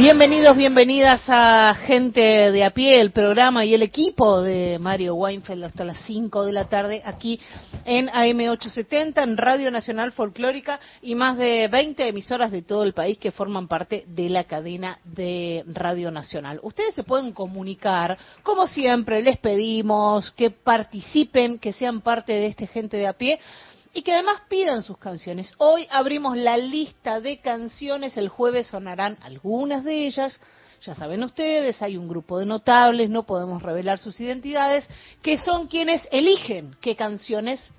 Bienvenidos, bienvenidas a Gente de a pie, el programa y el equipo de Mario Weinfeld hasta las 5 de la tarde aquí en AM870, en Radio Nacional Folclórica y más de 20 emisoras de todo el país que forman parte de la cadena de Radio Nacional. Ustedes se pueden comunicar, como siempre, les pedimos que participen, que sean parte de este Gente de a pie y que además pidan sus canciones. Hoy abrimos la lista de canciones, el jueves sonarán algunas de ellas. Ya saben ustedes, hay un grupo de notables, no podemos revelar sus identidades, que son quienes eligen qué canciones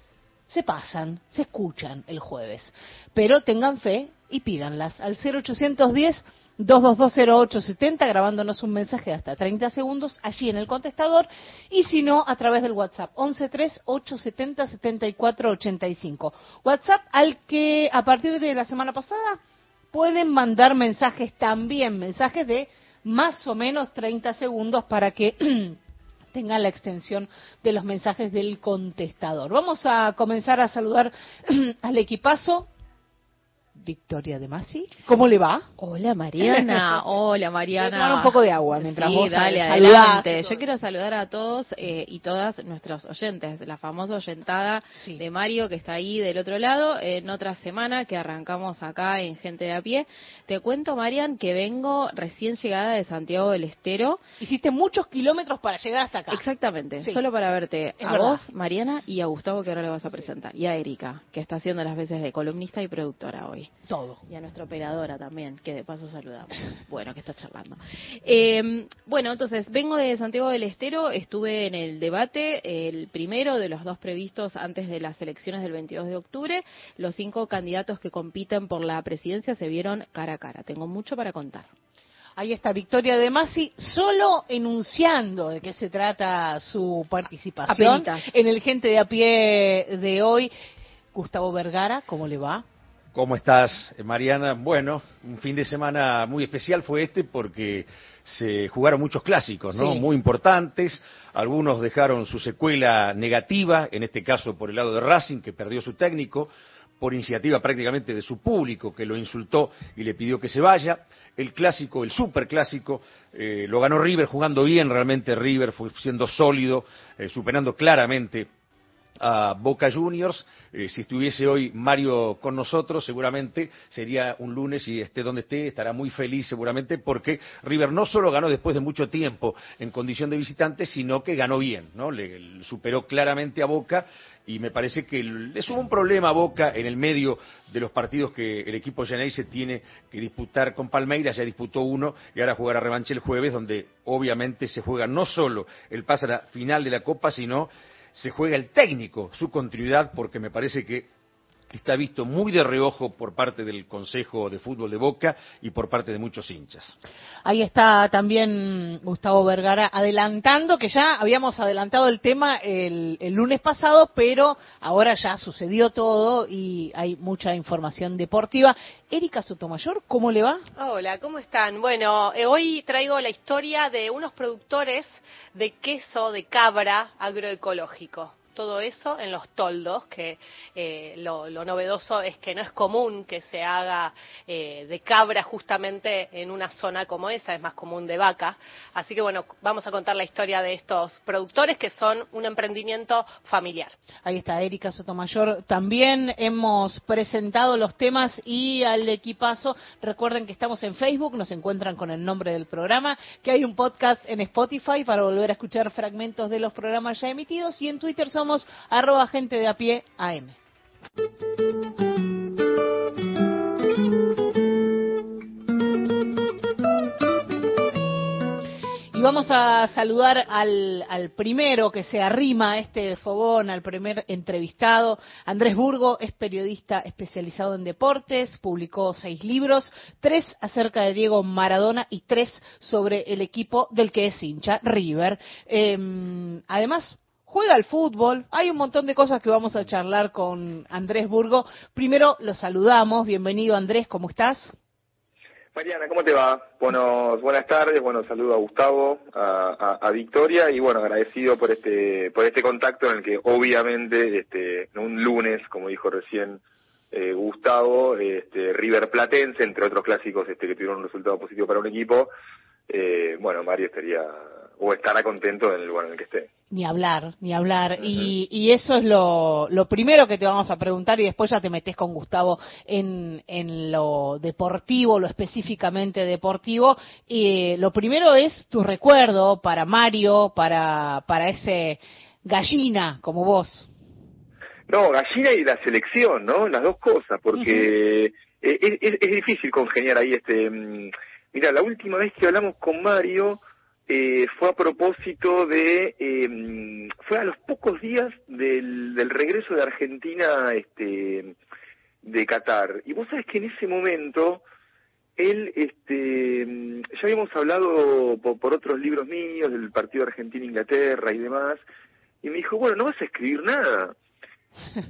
se pasan, se escuchan el jueves. Pero tengan fe y pídanlas al 0810 2220870 grabándonos un mensaje de hasta 30 segundos allí en el contestador y si no a través del WhatsApp 113-870-7485. WhatsApp al que a partir de la semana pasada pueden mandar mensajes también, mensajes de más o menos 30 segundos para que tengan la extensión de los mensajes del contestador. Vamos a comenzar a saludar al equipazo Victoria de Masi. ¿Cómo le va? Hola Mariana, hola Mariana. Tomar un poco de agua mientras sí, vos dale, adelante. Yo quiero saludar a todos eh, y todas nuestros oyentes, la famosa oyentada Sí. de Mario que está ahí del otro lado, en otra semana que arrancamos acá en Gente de a pie. Te cuento, Marian, que vengo recién llegada de Santiago del Estero. Hiciste muchos kilómetros para llegar hasta acá. Exactamente, Sí. solo para verte Es a verdad. vos, Mariana, y a Gustavo que ahora le vas a presentar, y a Erika, que está haciendo las veces de columnista y productora hoy. Todo. Y a nuestra operadora también, que de paso saludamos. Bueno, que está charlando. Eh, bueno, entonces, vengo de Santiago del Estero, estuve en el debate, el primero de los dos previstos antes de las elecciones del 22 de octubre. Los cinco candidatos que compiten por la presidencia se vieron cara a cara. Tengo mucho para contar. Ahí está Victoria de Masi, solo enunciando de qué se trata su participación Apenitas. en el Gente de a pie de hoy. Gustavo Vergara, ¿cómo le va? ¿Cómo estás, Mariana? Bueno, un fin de semana muy especial fue este porque se jugaron muchos clásicos, ¿no? Sí. Muy importantes. Algunos dejaron su secuela negativa, en este caso por el lado de Racing, que perdió su técnico, por iniciativa prácticamente de su público, que lo insultó y le pidió que se vaya. El clásico, el superclásico, eh, lo ganó River jugando bien, realmente River fue siendo sólido, eh, superando claramente a Boca Juniors. Eh, si estuviese hoy Mario con nosotros, seguramente sería un lunes y esté donde esté, estará muy feliz seguramente porque River no solo ganó después de mucho tiempo en condición de visitante, sino que ganó bien, ¿no? Le, superó claramente a Boca y me parece que le un problema a Boca en el medio de los partidos que el equipo se tiene que disputar con Palmeiras, ya disputó uno y ahora jugará revancha el jueves, donde obviamente se juega no solo el pase a la final de la Copa, sino se juega el técnico, su continuidad, porque me parece que está visto muy de reojo por parte del Consejo de Fútbol de Boca y por parte de muchos hinchas. Ahí está también Gustavo Vergara adelantando, que ya habíamos adelantado el tema el, el lunes pasado, pero ahora ya sucedió todo y hay mucha información deportiva. Erika Sotomayor, ¿cómo le va? Hola, ¿cómo están? Bueno, eh, hoy traigo la historia de unos productores de queso de cabra agroecológico. Todo eso en los toldos, que eh, lo, novedoso es que no es común que se haga eh, de cabra justamente en una zona como esa, es más común de vaca. Así que bueno, vamos a contar la historia de estos productores que son un emprendimiento familiar. Ahí está Erika Sotomayor. También hemos presentado los temas y al equipazo. Recuerden que estamos en Facebook, nos encuentran con el nombre del programa, que hay un podcast en Spotify para volver a escuchar fragmentos de los programas ya emitidos y en Twitter somos arroba gente de a pie AM. Y vamos a saludar al, al primero que se arrima a este fogón, al primer entrevistado. Andrés Burgo es periodista especializado en deportes, publicó seis libros, tres acerca de Diego Maradona y tres sobre el equipo del que es hincha, River. Eh, además, juega al fútbol. Hay un montón de cosas que vamos a charlar con Andrés Burgo. Primero lo saludamos. Bienvenido Andrés, ¿cómo estás? Mariana, ¿cómo te va? Bueno, buenas tardes, bueno, saludo a Gustavo, a Victoria y bueno, agradecido por este por este contacto en el que obviamente este un lunes, como dijo recién eh, Gustavo, este, River Platense, entre otros clásicos este, que tuvieron un resultado positivo para un equipo, eh, bueno, Mario estaría o estará contento en el lugar en el que esté. Ni hablar, ni hablar. y, y, eso es lo, lo, primero que te vamos a preguntar y después ya te metes con Gustavo en, en lo deportivo, lo específicamente deportivo. Y lo primero es tu recuerdo para Mario, para, para ese gallina como vos. No, gallina y la selección, ¿no? Las dos cosas, porque es, es, es, difícil congeniar ahí este... Mm, mira, la última vez que hablamos con Mario eh, fue a propósito de, eh, fue a los pocos días del, del regreso de Argentina este, de Qatar. Y vos sabés que en ese momento, él, este, ya habíamos hablado por, otros libros míos del partido Argentina-Inglaterra y demás, y me dijo, bueno, no vas a escribir nada.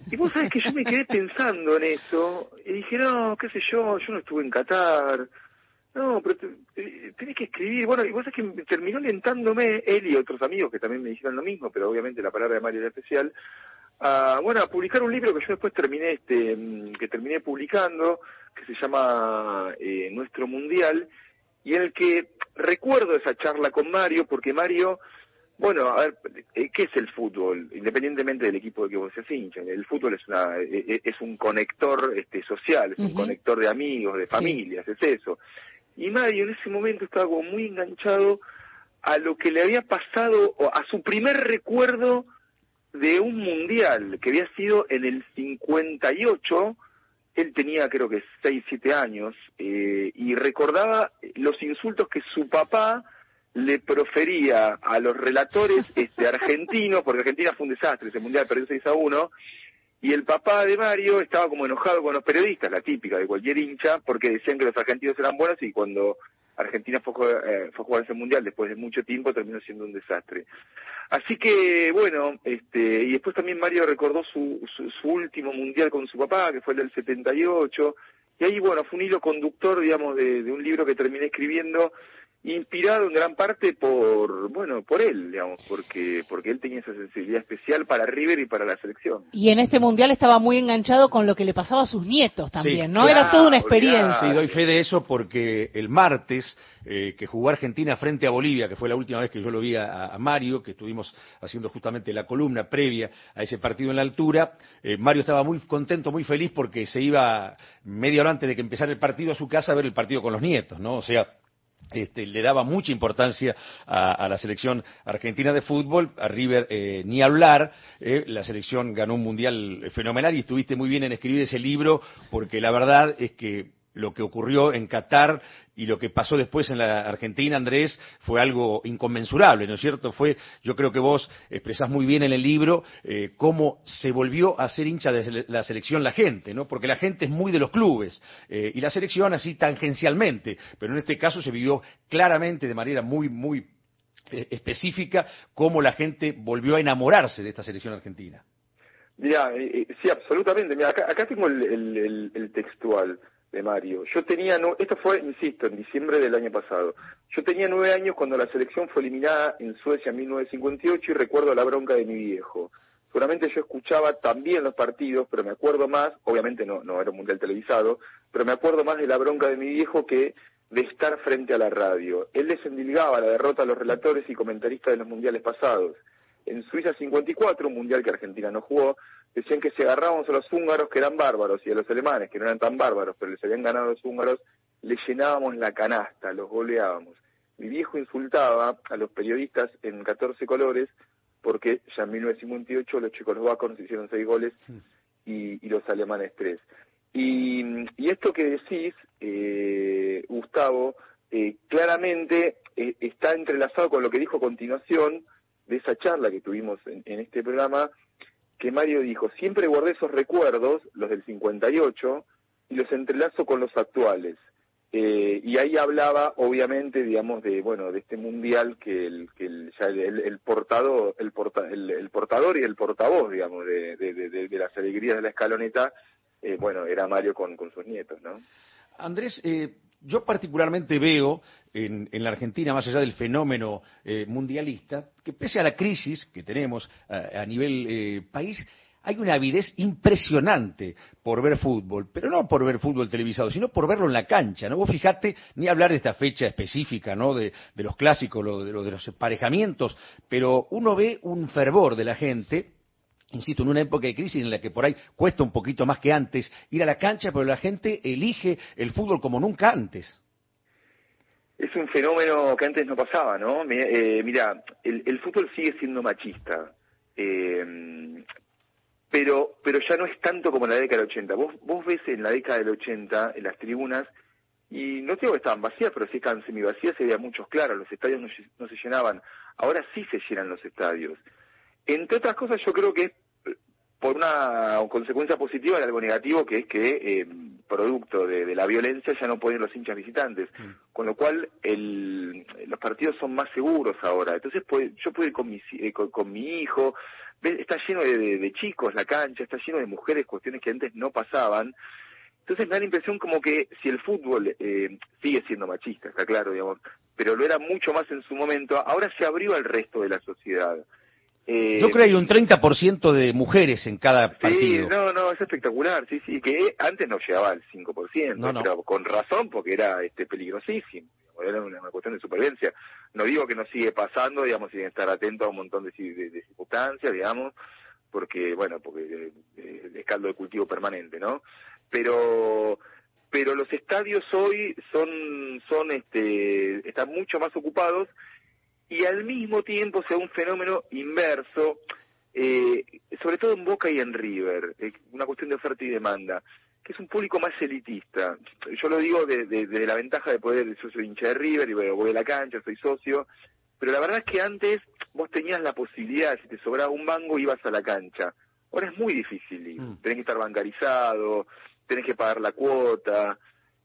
Y vos sabés que yo me quedé pensando en eso, y dije, no, qué sé yo, yo no estuve en Qatar, no, pero tenés que escribir. Bueno, y vos es que terminó alentándome, él y otros amigos que también me dijeron lo mismo, pero obviamente la palabra de Mario era especial, a, bueno, a publicar un libro que yo después terminé, este, mm, que terminé publicando, que se llama eh, Nuestro Mundial, y en el que recuerdo esa charla con Mario, porque Mario, bueno, a ver, eh, ¿qué es el fútbol? Independientemente del equipo de que vos seas hincha, el fútbol es una, eh, es un conector este, social, es un conector de amigos, de familias, es eso. Y Mario en ese momento estaba como muy enganchado a lo que le había pasado, a su primer recuerdo de un mundial, que había sido en el 58, él tenía creo que 6, 7 años, eh, y recordaba los insultos que su papá le profería a los relatores este, argentinos, porque Argentina fue un desastre, ese mundial perdió 6 a 1, y el papá de Mario estaba como enojado con los periodistas, la típica de cualquier hincha, porque decían que los argentinos eran buenos y cuando Argentina fue, eh, fue a jugar ese mundial después de mucho tiempo terminó siendo un desastre. Así que bueno, este, y después también Mario recordó su, su, último mundial con su papá, que fue el del 78, y ahí bueno, fue un hilo conductor, digamos, de un libro que terminé escribiendo inspirado en gran parte por bueno por él digamos porque porque él tenía esa sensibilidad especial para River y para la selección. Y en este mundial estaba muy enganchado con lo que le pasaba a sus nietos también no era toda una experiencia. Sí doy fe de eso porque el martes eh, que jugó Argentina frente a Bolivia que fue la última vez que yo lo vi a, Mario que estuvimos haciendo justamente la columna previa a ese partido en la altura eh, Mario estaba muy contento muy feliz porque se iba media hora antes de que empezara el partido a su casa a ver el partido con los nietos no o sea este, le daba mucha importancia a, la selección argentina de fútbol, a River eh, ni hablar, eh, la selección ganó un mundial fenomenal y estuviste muy bien en escribir ese libro porque la verdad es que lo que ocurrió en Qatar y lo que pasó después en la Argentina, Andrés, fue algo inconmensurable, ¿no es cierto? Fue, yo creo que vos expresás muy bien en el libro eh, cómo se volvió a ser hincha de la selección la gente, ¿no? Porque la gente es muy de los clubes eh, y la selección así tangencialmente, pero en este caso se vivió claramente de manera muy, muy eh, específica cómo la gente volvió a enamorarse de esta selección argentina. Mira, sí, absolutamente. Mira, acá, tengo el textual de Mario. Yo tenía, no, esto fue, insisto, en diciembre del año pasado. Yo tenía nueve años cuando la selección fue eliminada en Suecia en 1958 y recuerdo la bronca de mi viejo. Seguramente yo escuchaba también los partidos, pero me acuerdo más, obviamente no, no era un mundial televisado, pero me acuerdo más de la bronca de mi viejo que de estar frente a la radio. Él les endilgaba la derrota a los relatores y comentaristas de los mundiales pasados. En Suiza 54, un mundial que Argentina no jugó, decían que si agarrábamos a los húngaros que eran bárbaros y a los alemanes que no eran tan bárbaros, pero les habían ganado a los húngaros, les llenábamos la canasta, los goleábamos. Mi viejo insultaba a los periodistas en 14 colores porque ya en 1958 los checoslovacos hicieron seis goles y, los alemanes tres. Y, esto que decís, eh, Gustavo, eh, claramente eh, está entrelazado con lo que dijo a continuación de esa charla que tuvimos en este programa, que Mario dijo, siempre guardé esos recuerdos, los del 58, y los entrelazo con los actuales. Eh, y ahí hablaba, obviamente, digamos, de bueno, de este mundial que el, que el, ya el, portador, el, el, portador y el portavoz, digamos, de, de, las alegrías de la escaloneta, eh, bueno, era Mario con, con sus nietos, ¿no? Andrés, eh, yo particularmente veo en, la Argentina, más allá del fenómeno eh, mundialista, que pese a la crisis que tenemos a, nivel eh, país, hay una avidez impresionante por ver fútbol, pero no por ver fútbol televisado, sino por verlo en la cancha, ¿no? Vos fijate, ni hablar de esta fecha específica, ¿no? De, los clásicos, lo, de, de los emparejamientos, pero uno ve un fervor de la gente, insisto, en una época de crisis en la que por ahí cuesta un poquito más que antes ir a la cancha, pero la gente elige el fútbol como nunca antes. Es un fenómeno que antes no pasaba, ¿no? Eh, mira, el, fútbol sigue siendo machista. Eh, pero pero ya no es tanto como en la década del 80. Vos, vos ves en la década del 80, en las tribunas, y no digo que estaban vacías, pero sí estaban semivacías, se veía muchos claros, los estadios no, se llenaban. Ahora sí se llenan los estadios. Entre otras cosas, yo creo que por una consecuencia positiva de algo negativo, que es que eh, producto de, la violencia ya no pueden los hinchas visitantes, mm. con lo cual el, los partidos son más seguros ahora. Entonces yo puedo ir con mi, eh, con mi hijo, está lleno de, chicos la cancha, está lleno de mujeres, cuestiones que antes no pasaban. Entonces me da la impresión como que si el fútbol eh, sigue siendo machista, está claro, digamos, pero lo era mucho más en su momento, ahora se abrió al resto de la sociedad. Eh, Yo creo que hay un 30% de mujeres en cada partido. Sí, no, no, es espectacular, sí, sí, que antes no llegaba al 5%, pero con razón porque era este peligrosísimo era una, cuestión de supervivencia. No digo que no sigue pasando, digamos, sin estar atento a un montón de, circunstancias, digamos, porque, bueno, porque eh, es caldo de cultivo permanente, ¿no? Pero pero los estadios hoy son son este están mucho más ocupados y al mismo tiempo se da un fenómeno inverso eh, sobre todo en Boca y en River eh, una cuestión de oferta y demanda que es un público más elitista. Yo lo digo desde de, la ventaja de poder, yo soy hincha de River y voy a la cancha, soy socio, pero la verdad es que antes vos tenías la posibilidad, si te sobraba un mango, ibas a la cancha. Ahora es muy difícil ir, mm. tenés que estar bancarizado, tenés que pagar la cuota.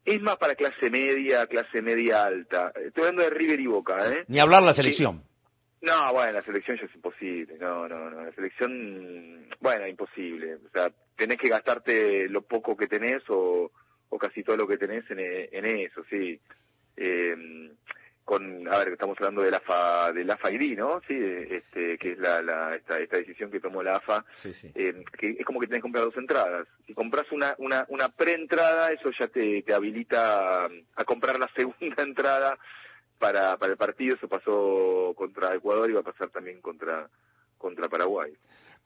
Es más para clase media, clase media alta. Estoy hablando de River y Boca, ¿eh? Ni hablar la selección. No, bueno, la selección ya es imposible. No, no, no. La selección, bueno, imposible. O sea, tenés que gastarte lo poco que tenés o, o casi todo lo que tenés en, en eso, sí. Eh, con, a ver, estamos hablando de la AFA, del AFA ID, ¿no? Sí, este, que es la, la esta, esta decisión que tomó la AFA, sí, sí. Eh, que es como que tenés que comprar dos entradas. Si compras una, una, una preentrada, eso ya te, te habilita a comprar la segunda entrada para, para el partido, eso pasó contra Ecuador y va a pasar también contra, contra Paraguay.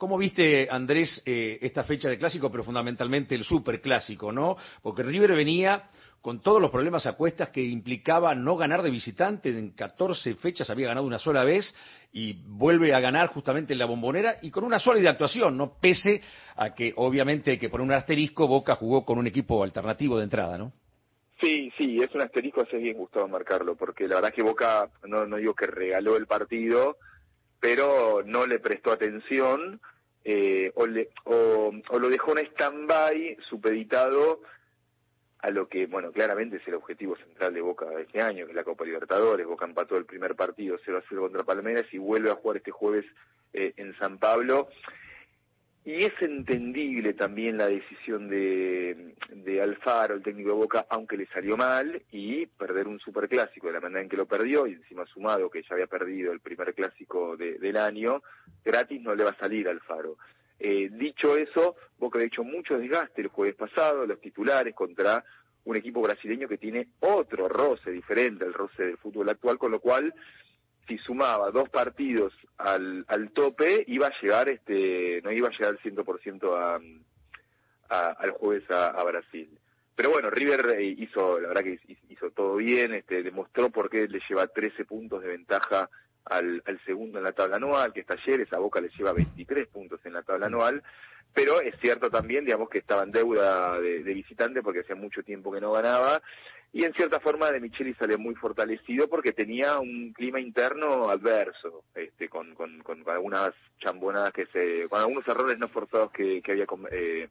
¿Cómo viste, Andrés, eh, esta fecha de clásico, pero fundamentalmente el superclásico, no? Porque River venía con todos los problemas a cuestas que implicaba no ganar de visitante, en 14 fechas había ganado una sola vez y vuelve a ganar justamente en la bombonera y con una sólida actuación, no pese a que obviamente que poner un asterisco, Boca jugó con un equipo alternativo de entrada, ¿no? Sí, sí, es un asterisco, hace bien gustado marcarlo, porque la verdad que Boca, no, no digo que regaló el partido, pero no le prestó atención eh, o, le, o, lo dejó en stand-by supeditado a lo que, bueno, claramente es el objetivo central de Boca este año, que es la Copa Libertadores. Boca empató el primer partido 0 a 0 contra Palmeiras y vuelve a jugar este jueves eh, en San Pablo. Y es entendible también la decisión de, de Alfaro, el técnico de Boca, aunque le salió mal, y perder un superclásico de la manera en que lo perdió, y encima sumado que ya había perdido el primer clásico del año, gratis no le va a salir Alfaro. Eh, dicho eso, Boca ha hecho mucho desgaste el jueves pasado, los titulares contra un equipo brasileño que tiene otro roce diferente al roce del fútbol actual, con lo cual si sumaba dos partidos al, al tope, iba a llegar, este, no iba a llegar al 100% a, a, al jueves a, Brasil. Pero bueno, River eh, hizo, la verdad que hizo todo bien, este, demostró por qué le lleva 13 puntos de ventaja al, al segundo en la tabla anual, que está ayer, esa Boca le lleva 23 puntos en la tabla anual, pero es cierto también, digamos, que estaba en deuda de, de visitante porque hacía mucho tiempo que no ganaba y en cierta forma de Micheli salió muy fortalecido porque tenía un clima interno adverso, este, con, con, con algunas chambonadas que se, con algunos errores no forzados que, que había eh,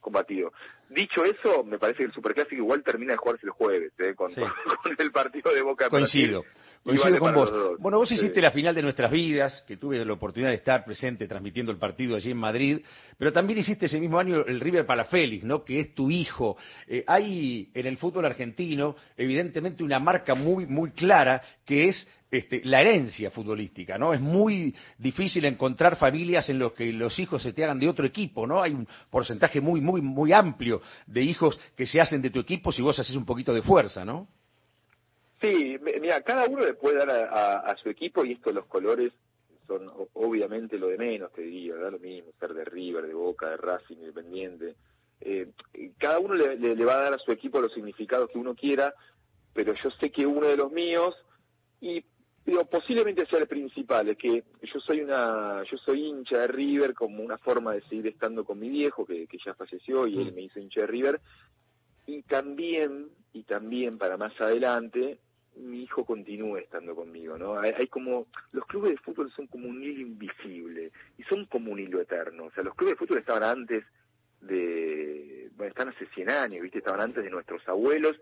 combatido. Dicho eso, me parece que el Superclásico igual termina de jugarse el jueves, eh, con, con, el partido de Boca. Coincido. Coincido con vos. Bueno, vos hiciste la final de nuestras vidas, que tuve la oportunidad de estar presente transmitiendo el partido allí en Madrid, pero también hiciste ese mismo año el River Palafélix, ¿no? Que es tu hijo. Eh, hay en el fútbol argentino, evidentemente, una marca muy, muy clara que es este, la herencia futbolística, ¿no? Es muy difícil encontrar familias en las que los hijos se te hagan de otro equipo, ¿no? Hay un porcentaje muy, muy, muy amplio de hijos que se hacen de tu equipo si vos haces un poquito de fuerza, ¿no? Sí, mira, cada uno le puede dar a, su equipo y esto los colores son obviamente lo de menos, te diría, da lo mismo, ser de River, de Boca, de Racing, Independiente. Eh, cada uno le, va a dar a su equipo los significados que uno quiera, pero yo sé que uno de los míos, y digo, posiblemente sea el principal, es que yo soy una, yo soy hincha de River como una forma de seguir estando con mi viejo, que, que ya falleció y él mm. me hizo hincha de River, y también, y también para más adelante, mi hijo continúe estando conmigo, ¿no? Hay, como, los clubes de fútbol son como un hilo invisible y son como un hilo eterno. O sea, los clubes de fútbol estaban antes de, bueno, están hace 100 años, ¿viste? Estaban antes de nuestros abuelos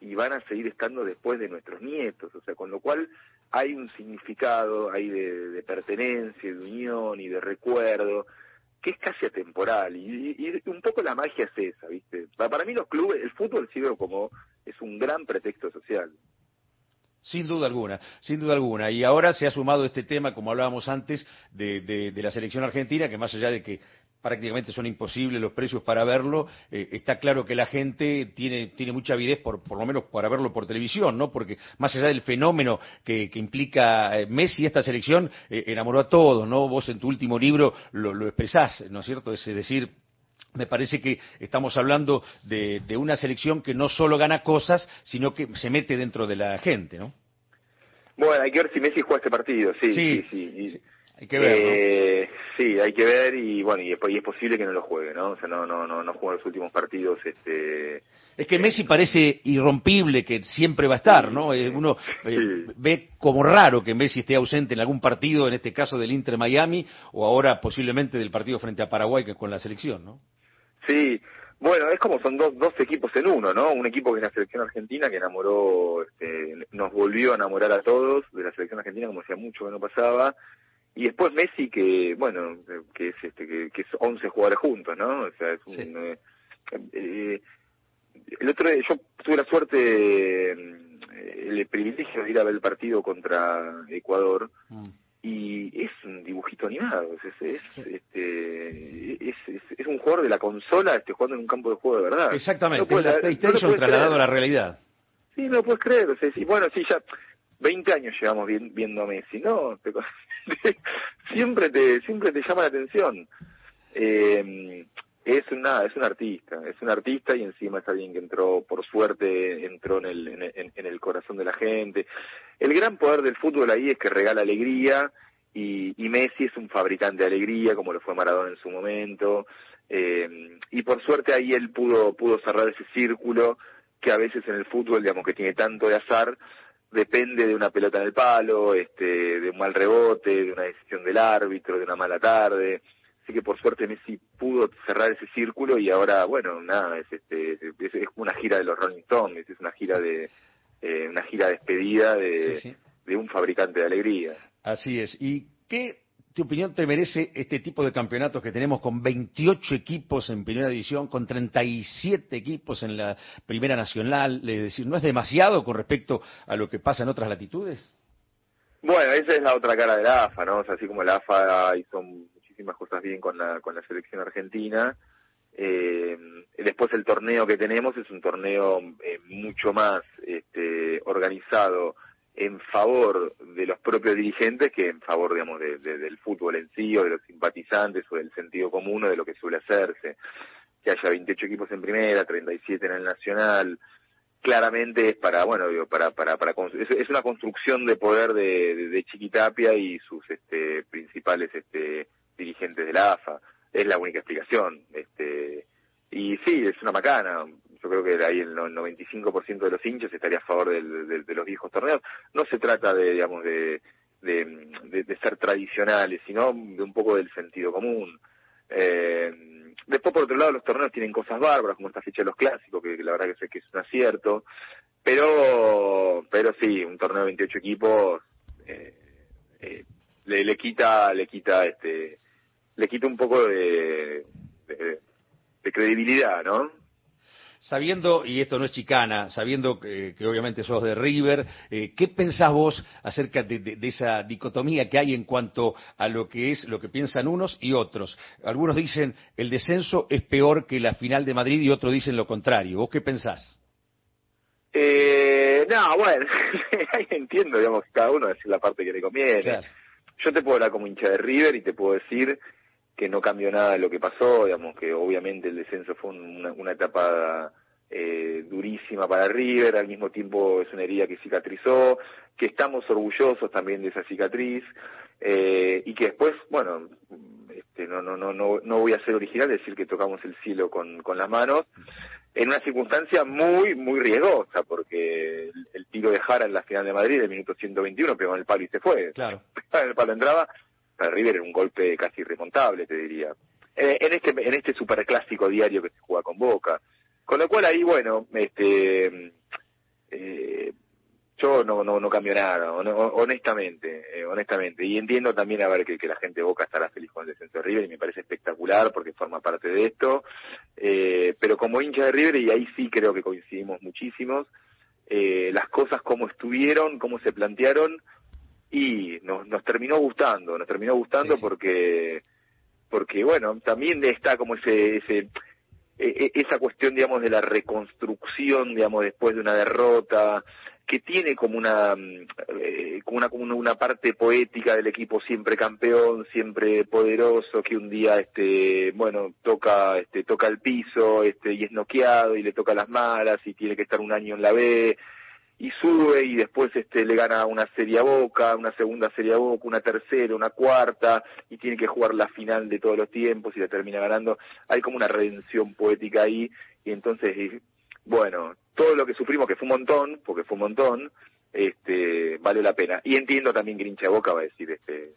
y van a seguir estando después de nuestros nietos. O sea, con lo cual hay un significado ahí de, pertenencia, de unión y de recuerdo que es casi atemporal y, y, un poco la magia es esa, ¿viste? Para mí los clubes, el fútbol sirve como es un gran pretexto social. Sin duda alguna, sin duda alguna. Y ahora se ha sumado este tema, como hablábamos antes, de, la selección argentina, que más allá de que prácticamente son imposibles los precios para verlo, eh, está claro que la gente tiene, tiene mucha avidez, por, por lo menos para verlo por televisión, ¿no? Porque más allá del fenómeno que, implica eh, Messi, esta selección eh, enamoró a todos, ¿no? Vos en tu último libro lo, lo expresás, ¿no es cierto? Es decir, me parece que estamos hablando de, una selección que no solo gana cosas, sino que se mete dentro de la gente, ¿no? Bueno, hay que ver si Messi juega este partido, sí, sí, sí. hay que ver, eh, Sí, hay que ver y bueno, y es, posible que no lo juegue, ¿no? O sea, no, no, no, no juega los últimos partidos, este... Es que Messi parece irrompible, que siempre va a estar, ¿no? Eh, uno eh, ve como raro que Messi esté ausente en algún partido, en este caso del Inter Miami, o ahora posiblemente del partido frente a Paraguay, que es con la selección, ¿no? Sí, bueno, es como son dos, dos equipos en uno, ¿no? Un equipo que es la selección argentina, que enamoró, este, nos volvió a enamorar a todos de la selección argentina, como hacía mucho que no pasaba. Y después Messi, que, bueno, que es, este, que, es 11 jugadores juntos, ¿no? O sea, es un... Eh, eh, el otro día, yo tuve la suerte, mm, el privilegio de ir a ver el partido contra Ecuador. Mm y es un dibujito animado, es, es, este, es, un jugador de la consola este, jugando en un campo de juego de verdad. Exactamente, no la PlayStation trasladado a la realidad. Sí, no lo puedes creer, o sea, bueno, sí, ya 20 años llevamos viendo a Messi, ¿no? siempre, te, siempre te llama la atención. Eh, es una es un artista, es un artista y encima es alguien que entró, por suerte, entró en el, en, el corazón de la gente. El gran poder del fútbol ahí es que regala alegría y, y Messi es un fabricante de alegría, como lo fue Maradona en su momento. Eh, y por suerte ahí él pudo, pudo cerrar ese círculo que a veces en el fútbol, digamos, que tiene tanto de azar, depende de una pelota en el palo, este, de un mal rebote, de una decisión del árbitro, de una mala tarde. Así que por suerte Messi pudo cerrar ese círculo y ahora, bueno, nada, es, este, es, una gira de los Rolling Stones, es una gira de eh, una gira despedida de, de un fabricante de alegría. Así es. ¿Y qué tu opinión te merece este tipo de campeonatos que tenemos con 28 equipos en primera división, con 37 equipos en la primera nacional? Es decir, ¿no es demasiado con respecto a lo que pasa en otras latitudes? Bueno, esa es la otra cara de la AFA, ¿no? O sea, así como la AFA hizo muchísimas cosas bien con la, con la selección argentina. Eh, después el torneo que tenemos es un torneo eh, mucho más este, organizado en favor de los propios dirigentes que en favor, digamos, de, del fútbol en sí o de los simpatizantes o del sentido común o de lo que suele hacerse. Que haya 28 equipos en primera, 37 en el nacional, claramente es para, bueno, digo, para, para, para, es, una construcción de poder de, de, Chiquitapia y sus este, principales este, dirigentes de la AFA. Es la única explicación. Este, y sí, es una macana. Yo creo que ahí el 95% de los hinchas estaría a favor del, de los viejos torneos. No se trata de, digamos, de, de, ser tradicionales, sino de un poco del sentido común. Eh, después, por otro lado, los torneos tienen cosas bárbaras, como esta fecha de los clásicos, que la verdad que sé que es un acierto pero pero sí, un torneo de 28 equipos eh, eh, le, le quita le quita este le quita un poco de, de, de credibilidad, ¿no? Sabiendo, y esto no es chicana, sabiendo que, que obviamente sos de River, eh, ¿qué pensás vos acerca de, de- de esa dicotomía que hay en cuanto a lo que es lo que piensan unos y otros? Algunos dicen el descenso es peor que la final de Madrid y otros dicen lo contrario. ¿Vos qué pensás? Eh, no, bueno, ahí entiendo, digamos, que cada uno decir la parte que le conviene. Claro. Yo te puedo hablar como hincha de River y te puedo decir que no cambió nada de lo que pasó, digamos que obviamente el descenso fue un- una, una etapa eh, durísima para River, al mismo tiempo es una herida que cicatrizó, que estamos orgullosos también de esa cicatriz eh, y que después, bueno, este, no, no, no, no, no voy a ser original decir que tocamos el cielo con, con las manos en una circunstancia muy, muy riesgosa, porque el, el tiro de Jara en la final de Madrid, del minuto 121, pegó en el palo y se fue Claro. en el palo entraba, para River era un golpe casi irremontable, te diría. Eh, en este en este superclásico diario que se juega con Boca. Con lo cual ahí, bueno, este eh, yo no, cambio nada, hon- honestamente, eh, honestamente. Y entiendo también a ver que, la gente de Boca estará feliz con el descenso de River y me parece espectacular porque forma parte de esto. Eh, pero como hincha de River, y ahí sí creo que coincidimos muchísimos, eh, las cosas como estuvieron, cómo se plantearon, y nos, nos terminó gustando, nos terminó gustando Sí, sí. porque porque bueno, también está como ese ese e- e- esa cuestión digamos de la reconstrucción, digamos después de una derrota que tiene como una mm, eh, como una como una parte poética del equipo siempre campeón, siempre poderoso que un día este bueno, toca este toca el piso, este y es noqueado y le toca las malas y tiene que estar un año en la B y sube y después este le gana una serie a Boca, una segunda serie a Boca, una tercera, una cuarta y tiene que jugar la final de todos los tiempos y la termina ganando. Hay como una redención poética ahí y entonces y, bueno, todo lo que sufrimos que fue un montón, porque fue un montón, este vale la pena. Y entiendo también que el hincha de Boca va a decir este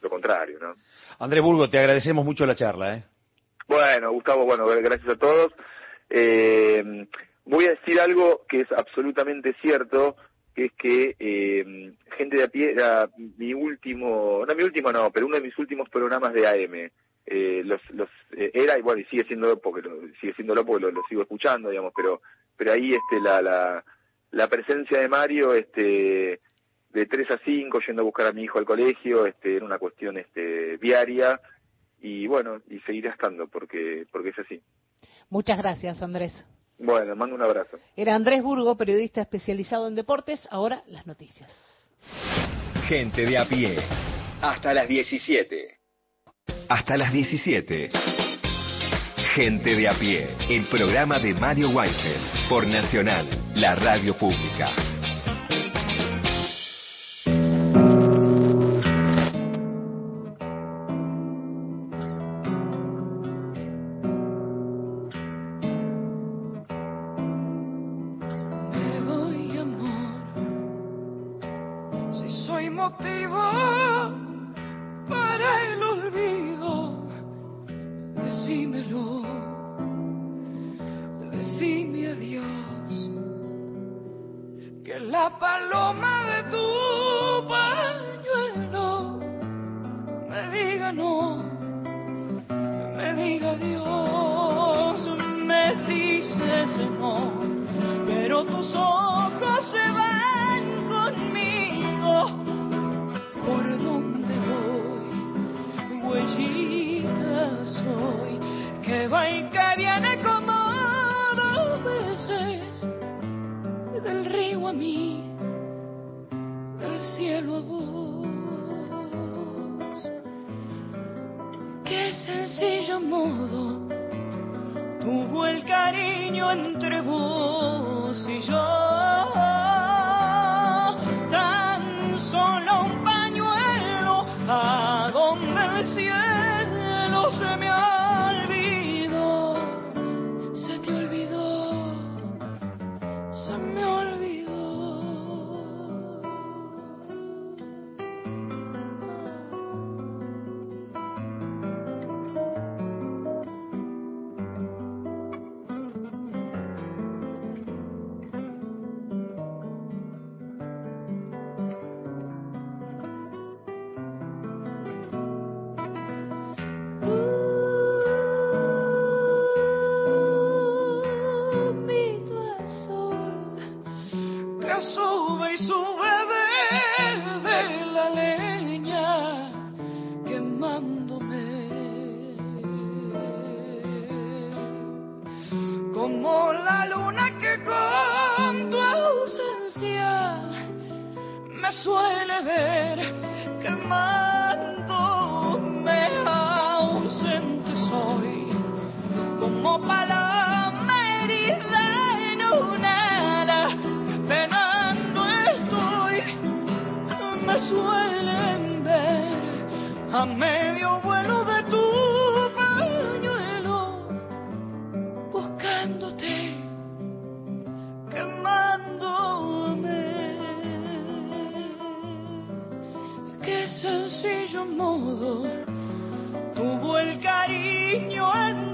lo contrario, ¿no? André Burgo, te agradecemos mucho la charla. ¿eh? Bueno, Gustavo, bueno, gracias a todos. Eh, voy a decir algo que es absolutamente cierto, que es que eh, Gente de a pie era mi último, no mi último no, pero uno de mis últimos programas de AM. Eh, los, los, eh, era y bueno, y sigue siendo porque lo, sigue siéndolo porque lo, lo sigo escuchando, digamos, pero, pero ahí este la, la, la presencia de Mario, este, de 3 a 5 yendo a buscar a mi hijo al colegio, este, era una cuestión este, diaria y bueno, y seguirá estando porque, porque es así. Muchas gracias, Andrés. Bueno, mando un abrazo. Era Andrés Burgo, periodista especializado en deportes. Ahora las noticias. Gente de a pie. Hasta las 17. Hasta las 17. Gente de a pie. El programa de Mario Weinfeld. Por Nacional, la radio pública. Modo tuvo el cariño entre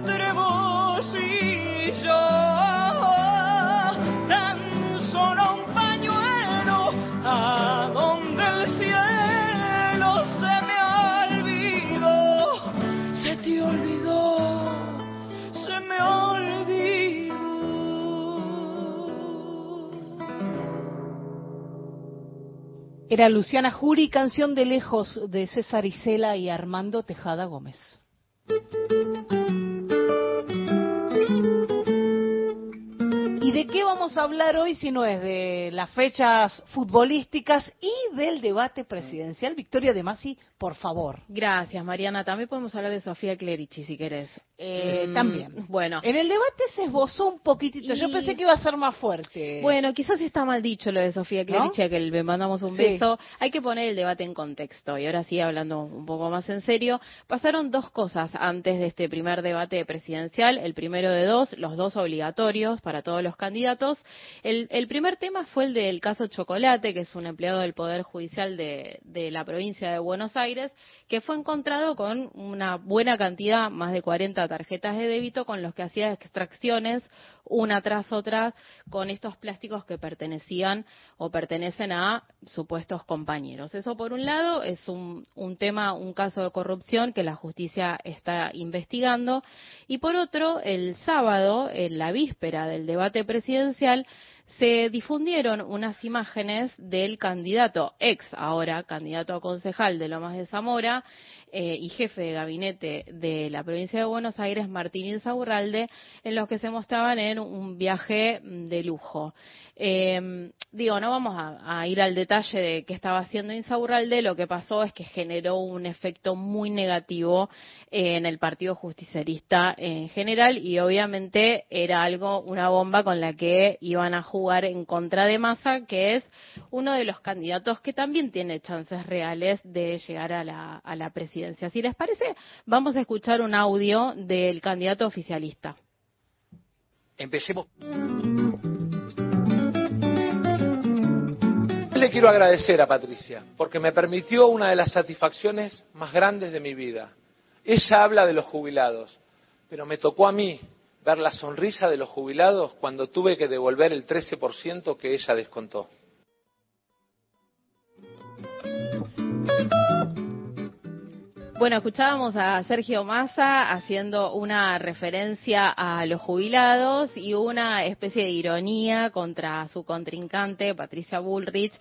Era Luciana Jury, canción de lejos de César Isela y Armando Tejada Gómez. De qué vamos a hablar hoy si no es de las fechas futbolísticas y del debate presidencial? Victoria de Masi, por favor. Gracias, Mariana. También podemos hablar de Sofía Clerici, si querés. Eh, Mm, también. Bueno. En el debate se esbozó un poquitito. Yo pensé que iba a ser más fuerte. Bueno, quizás está mal dicho lo de Sofía Clerici, a que le mandamos un Sí. beso. Hay que poner el debate en contexto. Y ahora sí, hablando un poco más en serio, pasaron dos cosas antes de este primer debate presidencial. El primero de dos, los dos obligatorios para todos los candidatos. El, el primer tema fue el del caso Chocolate, que es un empleado del Poder Judicial de, de la provincia de Buenos Aires, que fue encontrado con una buena cantidad, más de 40 tarjetas de débito, con los que hacía extracciones una tras otra con estos plásticos que pertenecían o pertenecen a supuestos compañeros. Eso por un lado es un, un tema, un caso de corrupción que la justicia está investigando y por otro, el sábado, en la víspera del debate presidencial, se difundieron unas imágenes del candidato, ex ahora candidato a concejal de Lomas de Zamora eh, y jefe de gabinete de la provincia de Buenos Aires, Martín Insaurralde, en los que se mostraban en un viaje de lujo. Eh, digo, no vamos a, a ir al detalle de qué estaba haciendo Insaurralde, lo que pasó es que generó un efecto muy negativo eh, en el Partido Justicialista en general y obviamente era algo, una bomba con la que iban a jugar en contra de Massa, que es uno de los candidatos que también tiene chances reales de llegar a la, a la presidencia. Si les parece, vamos a escuchar un audio del candidato oficialista. Empecemos. Le quiero agradecer a Patricia porque me permitió una de las satisfacciones más grandes de mi vida. Ella habla de los jubilados, pero me tocó a mí ver la sonrisa de los jubilados cuando tuve que devolver el 13% que ella descontó. Bueno, escuchábamos a Sergio Massa haciendo una referencia a los jubilados y una especie de ironía contra su contrincante, Patricia Bullrich.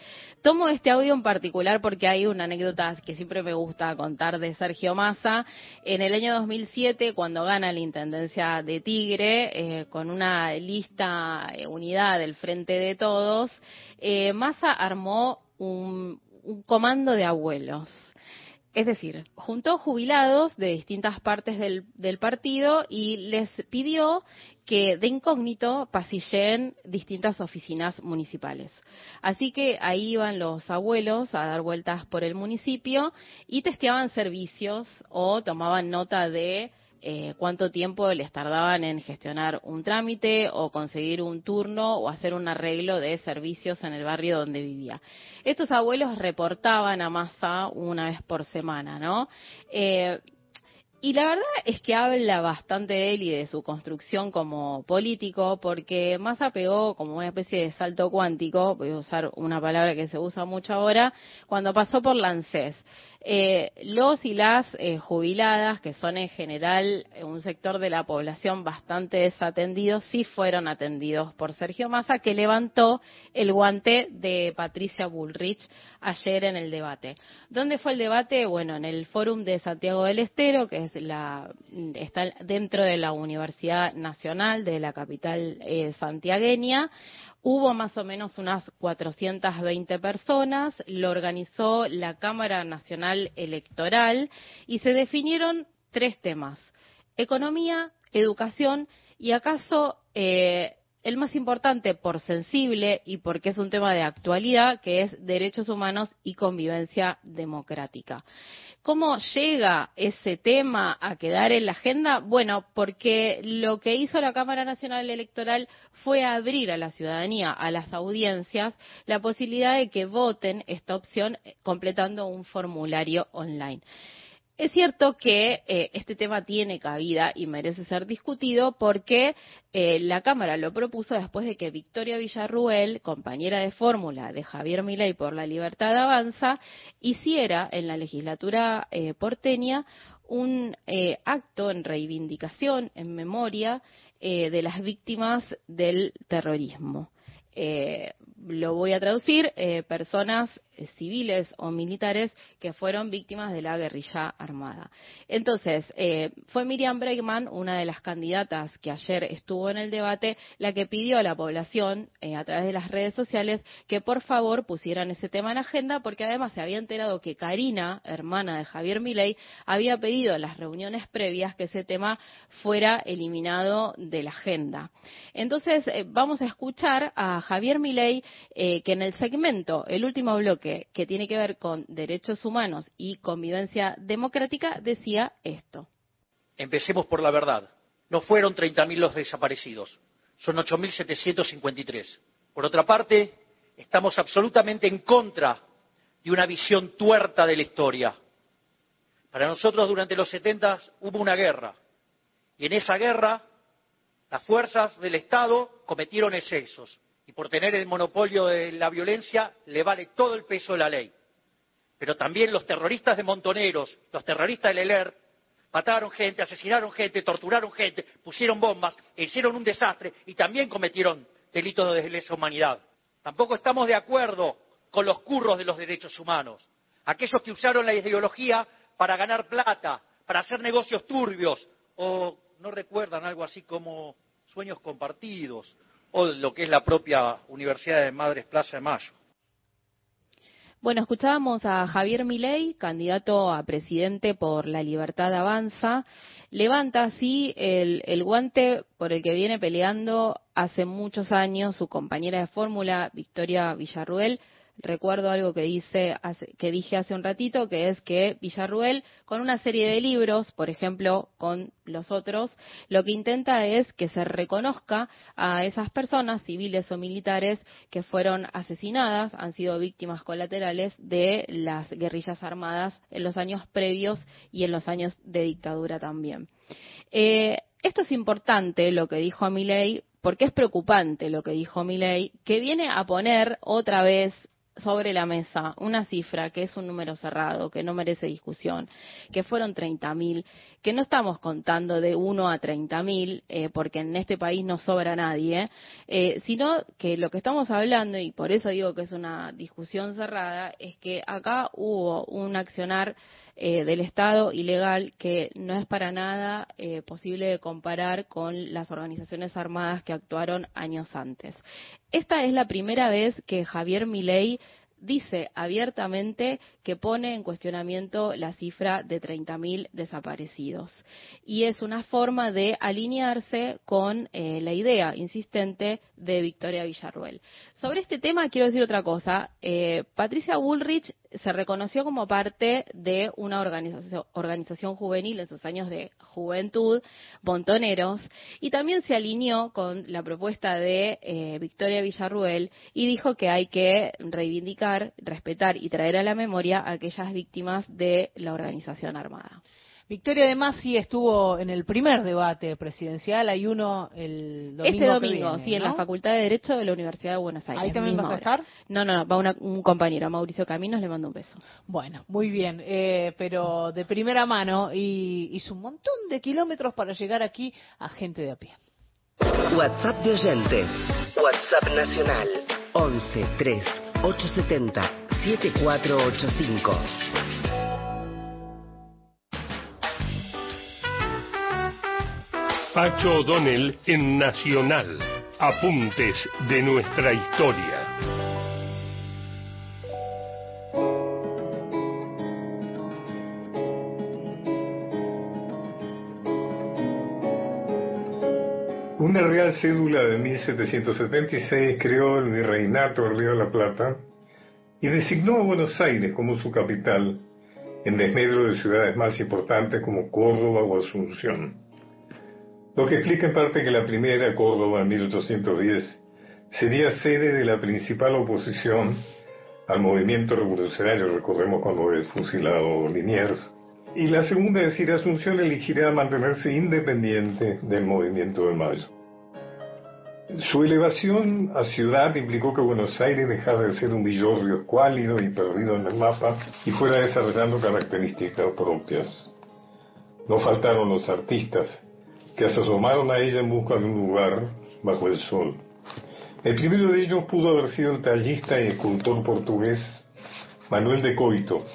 Tomo este audio en particular porque hay una anécdota que siempre me gusta contar de Sergio Massa. En el año 2007, cuando gana la Intendencia de Tigre, eh, con una lista eh, unidad del Frente de Todos, eh, Massa armó un, un comando de abuelos. Es decir, juntó jubilados de distintas partes del, partido y les pidió que de incógnito pasilleen distintas oficinas municipales. Así que ahí iban los abuelos a dar vueltas por el municipio y testeaban servicios o tomaban nota de eh, cuánto tiempo les tardaban en gestionar un trámite o conseguir un turno o hacer un arreglo de servicios en el barrio donde vivía. Estos abuelos reportaban a Massa una vez por semana, ¿no? Eh, y la verdad es que habla bastante de él y de su construcción como político, porque Massa pegó como una especie de salto cuántico, voy a usar una palabra que se usa mucho ahora, cuando pasó por la ANSES. Eh, los y las eh, jubiladas, que son en general un sector de la población bastante desatendido, sí fueron atendidos por Sergio Massa, que levantó el guante de Patricia Bullrich ayer en el debate. ¿Dónde fue el debate? Bueno, en el Fórum de Santiago del Estero, que es la, está dentro de la Universidad Nacional de la capital eh, santiagueña. Hubo más o menos unas 420 personas, lo organizó la Cámara Nacional Electoral y se definieron tres temas, economía, educación y acaso eh, el más importante por sensible y porque es un tema de actualidad, que es derechos humanos y convivencia democrática. ¿Cómo llega ese tema a quedar en la agenda? Bueno, porque lo que hizo la Cámara Nacional Electoral fue abrir a la ciudadanía, a las audiencias, la posibilidad de que voten esta opción completando un formulario online. Es cierto que eh, este tema tiene cabida y merece ser discutido porque eh, la Cámara lo propuso después de que Victoria Villarruel, compañera de fórmula de Javier Milei por la Libertad Avanza, hiciera en la legislatura eh, porteña un acto en reivindicación, en memoria de las víctimas del terrorismo. lo voy a traducir, personas eh, civiles o militares que fueron víctimas de la guerrilla armada. Entonces, eh, fue Miriam Bregman, una de las candidatas que ayer estuvo en el debate, la que pidió a la población, eh, a través de las redes sociales, que por favor pusieran ese tema en agenda, porque además se había enterado que Karina, hermana de Javier Milei, había pedido en las reuniones previas que ese tema fuera eliminado de la agenda. Entonces, vamos a escuchar a Javier Milei, que en el segmento, el último bloque, que, tiene que ver con derechos humanos y convivencia democrática, decía esto. Empecemos por la verdad. No fueron 30.000 los desaparecidos, son 8.753. Por otra parte, estamos absolutamente en contra de una visión tuerta de la historia. Para nosotros durante los 70 hubo una guerra y en esa guerra las fuerzas del Estado cometieron excesos por tener el monopolio de la violencia le vale todo el peso de la ley. Pero también los terroristas de Montoneros, los terroristas del ELER, mataron gente, asesinaron gente, torturaron gente, pusieron bombas, hicieron un desastre y también cometieron delitos de lesa humanidad. Tampoco estamos de acuerdo con los curros de los derechos humanos, aquellos que usaron la ideología para ganar plata, para hacer negocios turbios, o no recuerdan algo así como sueños compartidos, o lo que es la propia Universidad de Madres Plaza de Mayo. Bueno, escuchábamos a Javier Milei, candidato a presidente por la Libertad Avanza. Levanta así el, el, guante por el que viene peleando hace muchos años su compañera de fórmula, Victoria Villarruel, recuerdo algo que, dice, que dije hace un ratito, que es que Villarruel, con una serie de libros, por ejemplo, con los otros, lo que intenta es que se reconozca a esas personas, civiles o militares, que fueron asesinadas, han sido víctimas colaterales de las guerrillas armadas en los años previos y en los años de dictadura también. Eh, esto es importante, lo que dijo Milei, porque es preocupante lo que dijo Milei, que viene a poner otra vez sobre la mesa una cifra que es un número cerrado, que no merece discusión, que fueron 30.000, que no estamos contando de 1 a 30.000, eh, porque en este país no sobra nadie, eh, sino que lo que estamos hablando, y por eso digo que es una discusión cerrada, es que acá hubo un accionar eh, del Estado ilegal que no es para nada eh, posible de comparar con las organizaciones armadas que actuaron años antes. Esta es la primera vez que Javier Milei dice abiertamente que pone en cuestionamiento la cifra de 30.000 desaparecidos. Y es una forma de alinearse con eh, la idea insistente de Victoria Villarruel. Sobre este tema quiero decir otra cosa. Eh, Patricia Bullrich se reconoció como parte de una organización, organización, juvenil en sus años de juventud, Montoneros, y también se alineó con la propuesta de eh, Victoria Villarruel y dijo que hay que reivindicar, respetar y traer a la memoria a aquellas víctimas de la organización armada. Victoria de Masi estuvo en el primer debate presidencial, hay uno el domingo este que domingo, viene, sí, en ¿no? la Facultad de Derecho de la Universidad de Buenos Aires. ¿Ahí también vas a hora. estar? No, no, no, va una- un compañero, Mauricio Caminos, le mando un beso. Bueno, muy bien, eh, pero de primera mano y hizo un montón de kilómetros para llegar aquí a gente de a pie. WhatsApp de oyentes. WhatsApp nacional 11 3 870 7485. Pacho O'Donnell en Nacional. Apuntes de nuestra historia. Una real cédula de 1776 creó el virreinato del Río de la Plata y designó a Buenos Aires como su capital, en desmedro de ciudades más importantes como Córdoba o Asunción. Lo que explica en parte que la primera, Córdoba, en 1810, sería sede de la principal oposición al movimiento revolucionario, recordemos cuando es fusilado Liniers, y la segunda, es decir, Asunción elegirá mantenerse independiente del movimiento de Mayo. Su elevación a ciudad implicó que Buenos Aires dejara de ser un villorrio escuálido y perdido en el mapa y fuera desarrollando características propias. No faltaron los artistas que se asomaron a ella en busca de un lugar bajo el sol. El primero de ellos pudo haber sido el tallista y escultor portugués Manuel de Coito,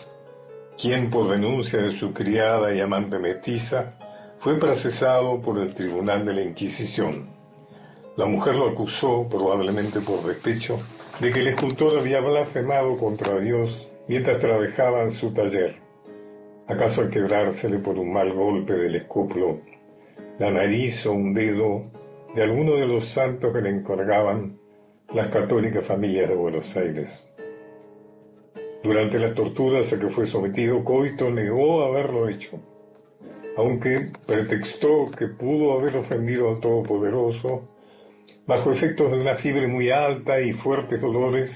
quien por denuncia de su criada y amante mestiza fue procesado por el Tribunal de la Inquisición. La mujer lo acusó, probablemente por despecho, de que el escultor había blasfemado contra Dios mientras trabajaba en su taller. ¿Acaso al quebrársele por un mal golpe del escoplo la nariz o un dedo de alguno de los santos que le encargaban las católicas familias de Buenos Aires? Durante las torturas a que fue sometido, Coito negó haberlo hecho, aunque pretextó que pudo haber ofendido al Todopoderoso bajo efectos de una fiebre muy alta y fuertes dolores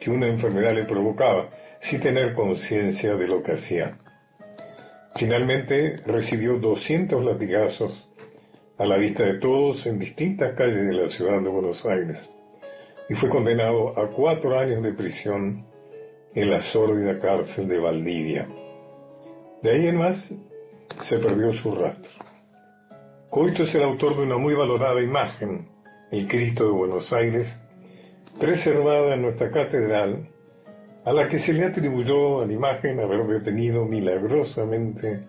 que una enfermedad le provocaba, sin tener conciencia de lo que hacía. Finalmente recibió 200 latigazos a la vista de todos en distintas calles de la ciudad de Buenos Aires y fue condenado a cuatro años de prisión en la sórdida cárcel de Valdivia. De ahí en más se perdió su rastro. Coito es el autor de una muy valorada imagen, el Cristo de Buenos Aires, preservada en nuestra catedral, a la que se le atribuyó a la imagen haber detenido milagrosamente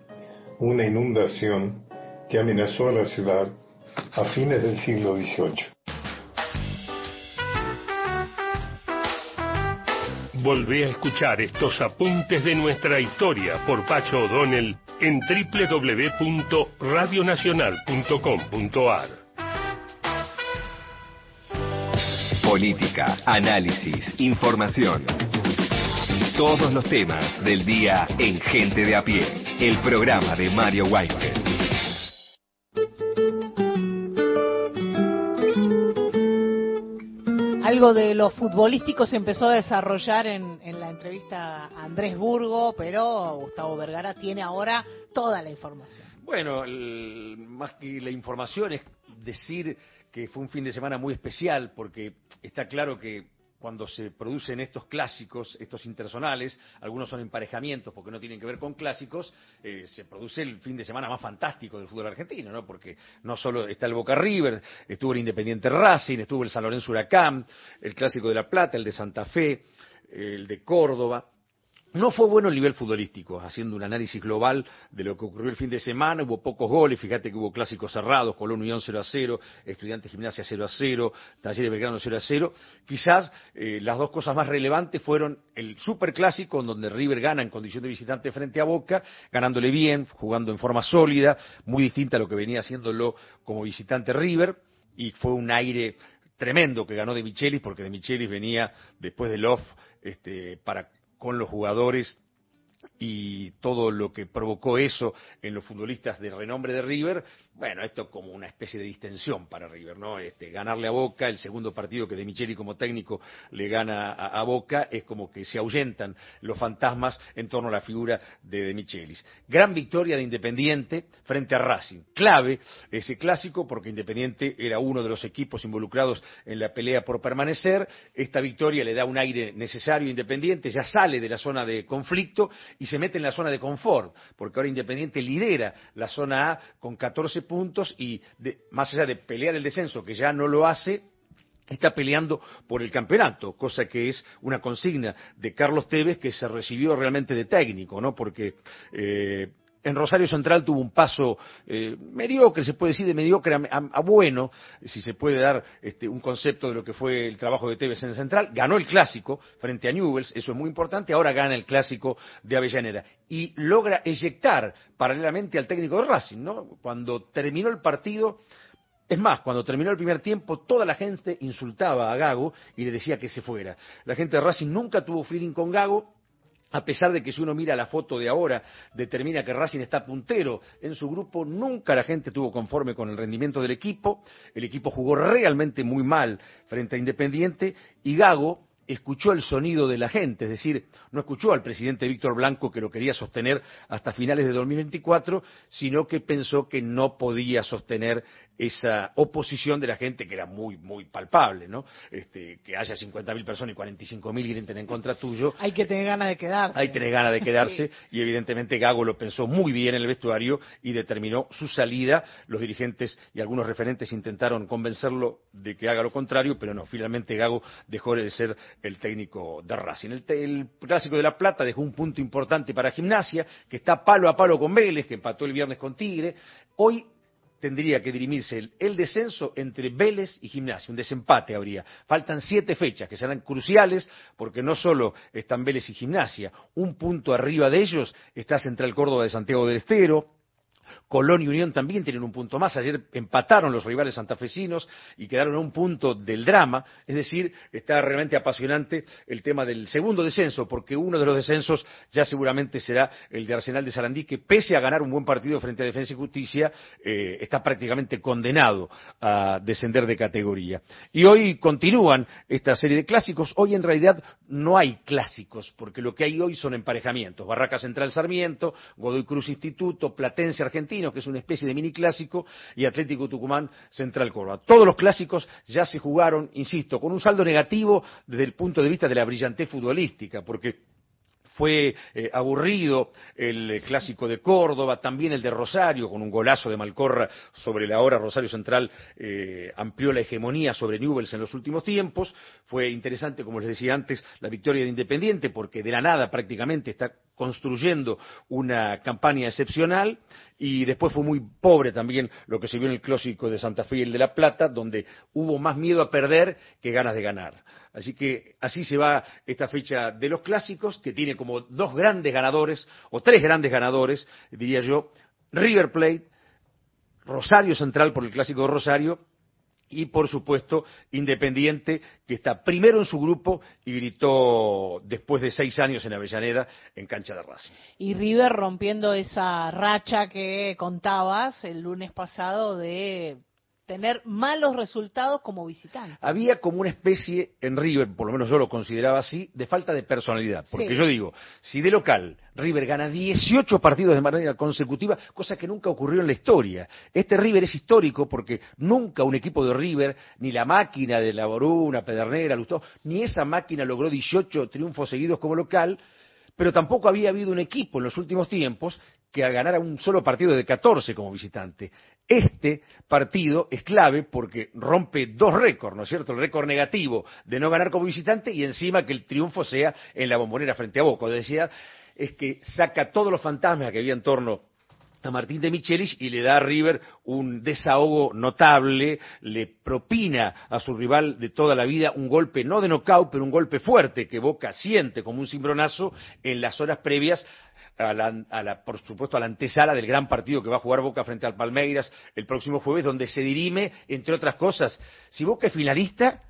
una inundación que amenazó a la ciudad a fines del siglo XVIII. Volvé a escuchar estos apuntes de nuestra historia por Pacho O'Donnell en www.radionacional.com.ar. Política, análisis, información. Todos los temas del día en Gente de a pie, el programa de Mario Weinfeld. Algo de lo futbolístico se empezó a desarrollar en, en la entrevista a Andrés Burgo, pero Gustavo Vergara tiene ahora toda la información. Bueno, el- más que la información es decir que fue un fin de semana muy especial, porque está claro que cuando se producen estos clásicos, estos intersonales, algunos son emparejamientos porque no tienen que ver con clásicos, eh, se produce el fin de semana más fantástico del fútbol argentino, ¿no? Porque no solo está el Boca River, estuvo el Independiente Racing, estuvo el San Lorenzo Huracán, el Clásico de la Plata, el de Santa Fe, el de Córdoba. No fue bueno el nivel futbolístico, haciendo un análisis global de lo que ocurrió el fin de semana, hubo pocos goles, fíjate que hubo clásicos cerrados, Colón Unión 0 a 0, Estudiantes Gimnasia 0 a 0, Talleres Belgrano 0 a 0. Quizás eh, las dos cosas más relevantes fueron el superclásico, en donde River gana en condición de visitante frente a Boca, ganándole bien, jugando en forma sólida, muy distinta a lo que venía haciéndolo como visitante River, y fue un aire tremendo que ganó de Michelis, porque de Michelis venía después del off este, para con los jugadores y todo lo que provocó eso en los futbolistas de renombre de River, bueno, esto como una especie de distensión para River, ¿no? Este, ganarle a Boca, el segundo partido que De Micheli como técnico le gana a, Boca, es como que se ahuyentan los fantasmas en torno a la figura de De Michelis. Gran victoria de Independiente frente a Racing. Clave ese clásico porque Independiente era uno de los equipos involucrados en la pelea por permanecer. Esta victoria le da un aire necesario a Independiente, ya sale de la zona de conflicto y se mete en la zona de confort, porque ahora Independiente lidera la zona A con 14 puntos y de- más allá de pelear el descenso, que ya no lo hace, está peleando por el campeonato, cosa que es una consigna de Carlos Tevez que se recibió realmente de técnico, ¿no? Porque eh, en Rosario Central tuvo un paso eh, mediocre, se puede decir de mediocre a, bueno, si se puede dar este, un concepto de lo que fue el trabajo de Tevez en Central. Ganó el clásico frente a Newells, eso es muy importante. Ahora gana el clásico de Avellaneda y logra eyectar paralelamente al técnico de Racing, ¿no? Cuando terminó el partido. Es más, cuando terminó el primer tiempo, toda la gente insultaba a Gago y le decía que se fuera. La gente de Racing nunca tuvo feeling con Gago, a pesar de que si uno mira la foto de ahora, determina que Racing está puntero en su grupo, nunca la gente estuvo conforme con el rendimiento del equipo, el equipo jugó realmente muy mal frente a Independiente y Gago escuchó el sonido de la gente, es decir, no escuchó al presidente Víctor Blanco que lo quería sostener hasta finales de 2024, sino que pensó que no podía sostener esa oposición de la gente que era muy, muy palpable, ¿no? Este, que haya 50.000 personas y 45.000 griten en contra tuyo, Hay que tener ganas de quedarse. hay que tener ganas de quedarse y evidentemente Gago lo pensó muy bien en el vestuario y determinó su salida. Los dirigentes y algunos referentes intentaron convencerlo de que haga lo contrario, pero no, finalmente Gago dejó de ser el técnico de Racing. El, el Clásico de La Plata dejó un punto importante para Gimnasia, que está palo a palo con Vélez, que empató el viernes con Tigre. Hoy tendría que dirimirse el, descenso entre Vélez y Gimnasia, un desempate habría. Faltan siete fechas que serán cruciales porque no solo están Vélez y Gimnasia, un punto arriba de ellos está Central Córdoba de Santiago del Estero, Colón y Unión también tienen un punto más. Ayer empataron los rivales santafesinos y quedaron a un punto del drama. Es decir, está realmente apasionante el tema del segundo descenso, porque uno de los descensos ya seguramente será el de Arsenal de Sarandí, que pese a ganar un buen partido frente a Defensa y Justicia, eh, está prácticamente condenado a descender de categoría. Y hoy continúan esta serie de clásicos. Hoy en realidad no hay clásicos, porque lo que hay hoy son emparejamientos. Barraca Central Sarmiento, Godoy Cruz Instituto, Platense Argentino, que es una especie de mini clásico, y Atlético Tucumán Central Córdoba. Todos los clásicos ya se jugaron, insisto, con un saldo negativo desde el punto de vista de la brillantez futbolística, porque fue eh, aburrido el clásico de Córdoba, también el de Rosario, con un golazo de Malcorra sobre la hora Rosario Central eh, amplió la hegemonía sobre Newells en los últimos tiempos. Fue interesante, como les decía antes, la victoria de Independiente, porque de la nada prácticamente está construyendo una campaña excepcional y después fue muy pobre también lo que se vio en el clásico de Santa Fe y el de La Plata, donde hubo más miedo a perder que ganas de ganar. Así que así se va esta fecha de los clásicos, que tiene como dos grandes ganadores, o tres grandes ganadores, diría yo, River Plate, Rosario Central por el clásico de Rosario, y por supuesto Independiente, que está primero en su grupo y gritó después de seis años en Avellaneda en cancha de Racing. Y River rompiendo esa racha que contabas el lunes pasado de tener malos resultados como visitante. Había como una especie en River, por lo menos yo lo consideraba así, de falta de personalidad. Porque Sí. yo digo, si de local River gana 18 partidos de manera consecutiva, cosa que nunca ocurrió en la historia. Este River es histórico porque nunca un equipo de River, ni la máquina de la Boruna, Pedernera, Lustó, ni esa máquina logró 18 triunfos seguidos como local, pero tampoco había habido un equipo en los últimos tiempos que ganara un solo partido de 14 como visitante. Este partido es clave porque rompe dos récords, ¿no es cierto? El récord negativo de no ganar como visitante y encima que el triunfo sea en la bombonera frente a Boca. Decía, es que saca todos los fantasmas que había en torno a Martín de Michelis y le da a River un desahogo notable, le propina a su rival de toda la vida un golpe, no de nocaut, pero un golpe fuerte que Boca siente como un cimbronazo en las horas previas a la, a la, por supuesto, a la antesala del gran partido que va a jugar Boca frente al Palmeiras el próximo jueves, donde se dirime, entre otras cosas, si Boca es finalista,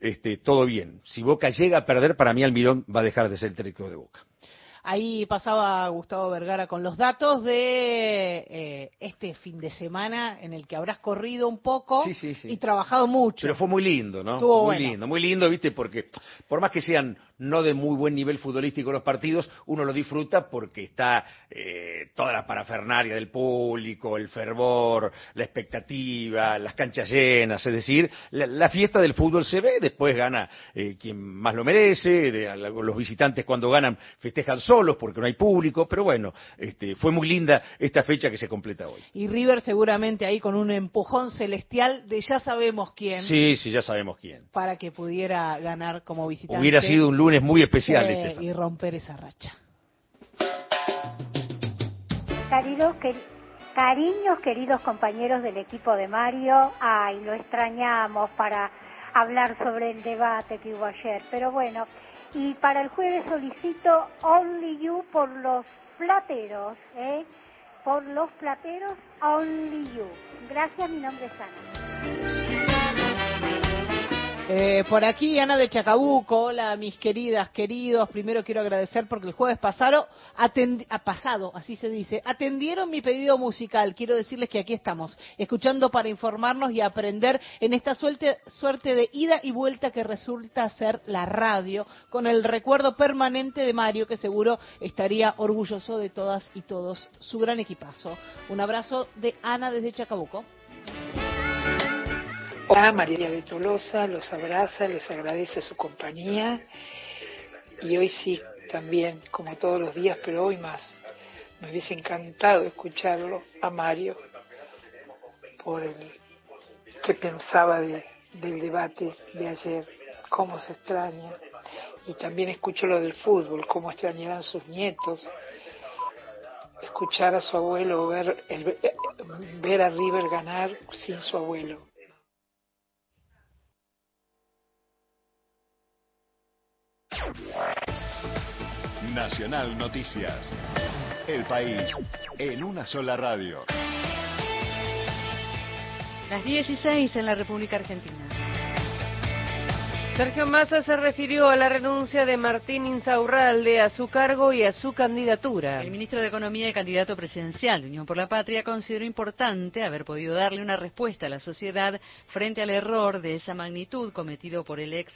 este, todo bien. Si Boca llega a perder, para mí Almirón va a dejar de ser el técnico de Boca. Ahí pasaba Gustavo Vergara con los datos de eh, este fin de semana en el que habrás corrido un poco Sí, sí, sí. y trabajado mucho. Pero fue muy lindo, ¿no? Estuvo muy bueno. lindo, muy lindo, ¿viste? Porque por más que sean no de muy buen nivel futbolístico los partidos, uno lo disfruta porque está eh, toda la parafernalia del público, el fervor, la expectativa, las canchas llenas, es decir, la, la fiesta del fútbol se ve, después gana eh, quien más lo merece, de- los visitantes cuando ganan festejan solos porque no hay público, pero bueno, este, fue muy linda esta fecha que se completa hoy. Y River seguramente ahí con un empujón celestial de ya sabemos quién Sí, sí, ya sabemos quién. para que pudiera ganar como visitante. Hubiera sido un lunes muy especial Sí, este. y romper esa racha. Queridos, cariños, queridos compañeros del equipo de Mario, ay, lo extrañamos para hablar sobre el debate que hubo ayer, pero bueno, y para el jueves solicito Only You por los plateros, ¿eh? Por los plateros, Only You. Gracias, mi nombre es Ana. Eh, por aquí, Ana de Chacabuco, hola mis queridas, queridos. Primero quiero agradecer porque el jueves pasado, ha pasado, así se dice, atendieron mi pedido musical. Quiero decirles que aquí estamos, escuchando para informarnos y aprender en esta suerte, suerte de ida y vuelta que resulta ser la radio, con el recuerdo permanente de Mario, que seguro estaría orgulloso de todas y todos su gran equipazo. Un abrazo de Ana desde Chacabuco. Hola, María de Tolosa, los abraza, les agradece su compañía y hoy sí, también, como todos los días, pero hoy más. Me hubiese encantado escucharlo a Mario por el que pensaba de- del debate de ayer, cómo se extraña. Y también escucho lo del fútbol, cómo extrañarán sus nietos. Escuchar a su abuelo, ver, el- eh, ver a River ganar sin su abuelo. Nacional Noticias. El país en una sola radio. Las 16 en la República Argentina. Sergio Massa se refirió a la renuncia de Martín Insaurralde a su cargo y a su candidatura. El ministro de Economía y candidato presidencial de Unión por la Patria consideró importante haber podido darle una respuesta a la sociedad frente al error de esa magnitud cometido por el ex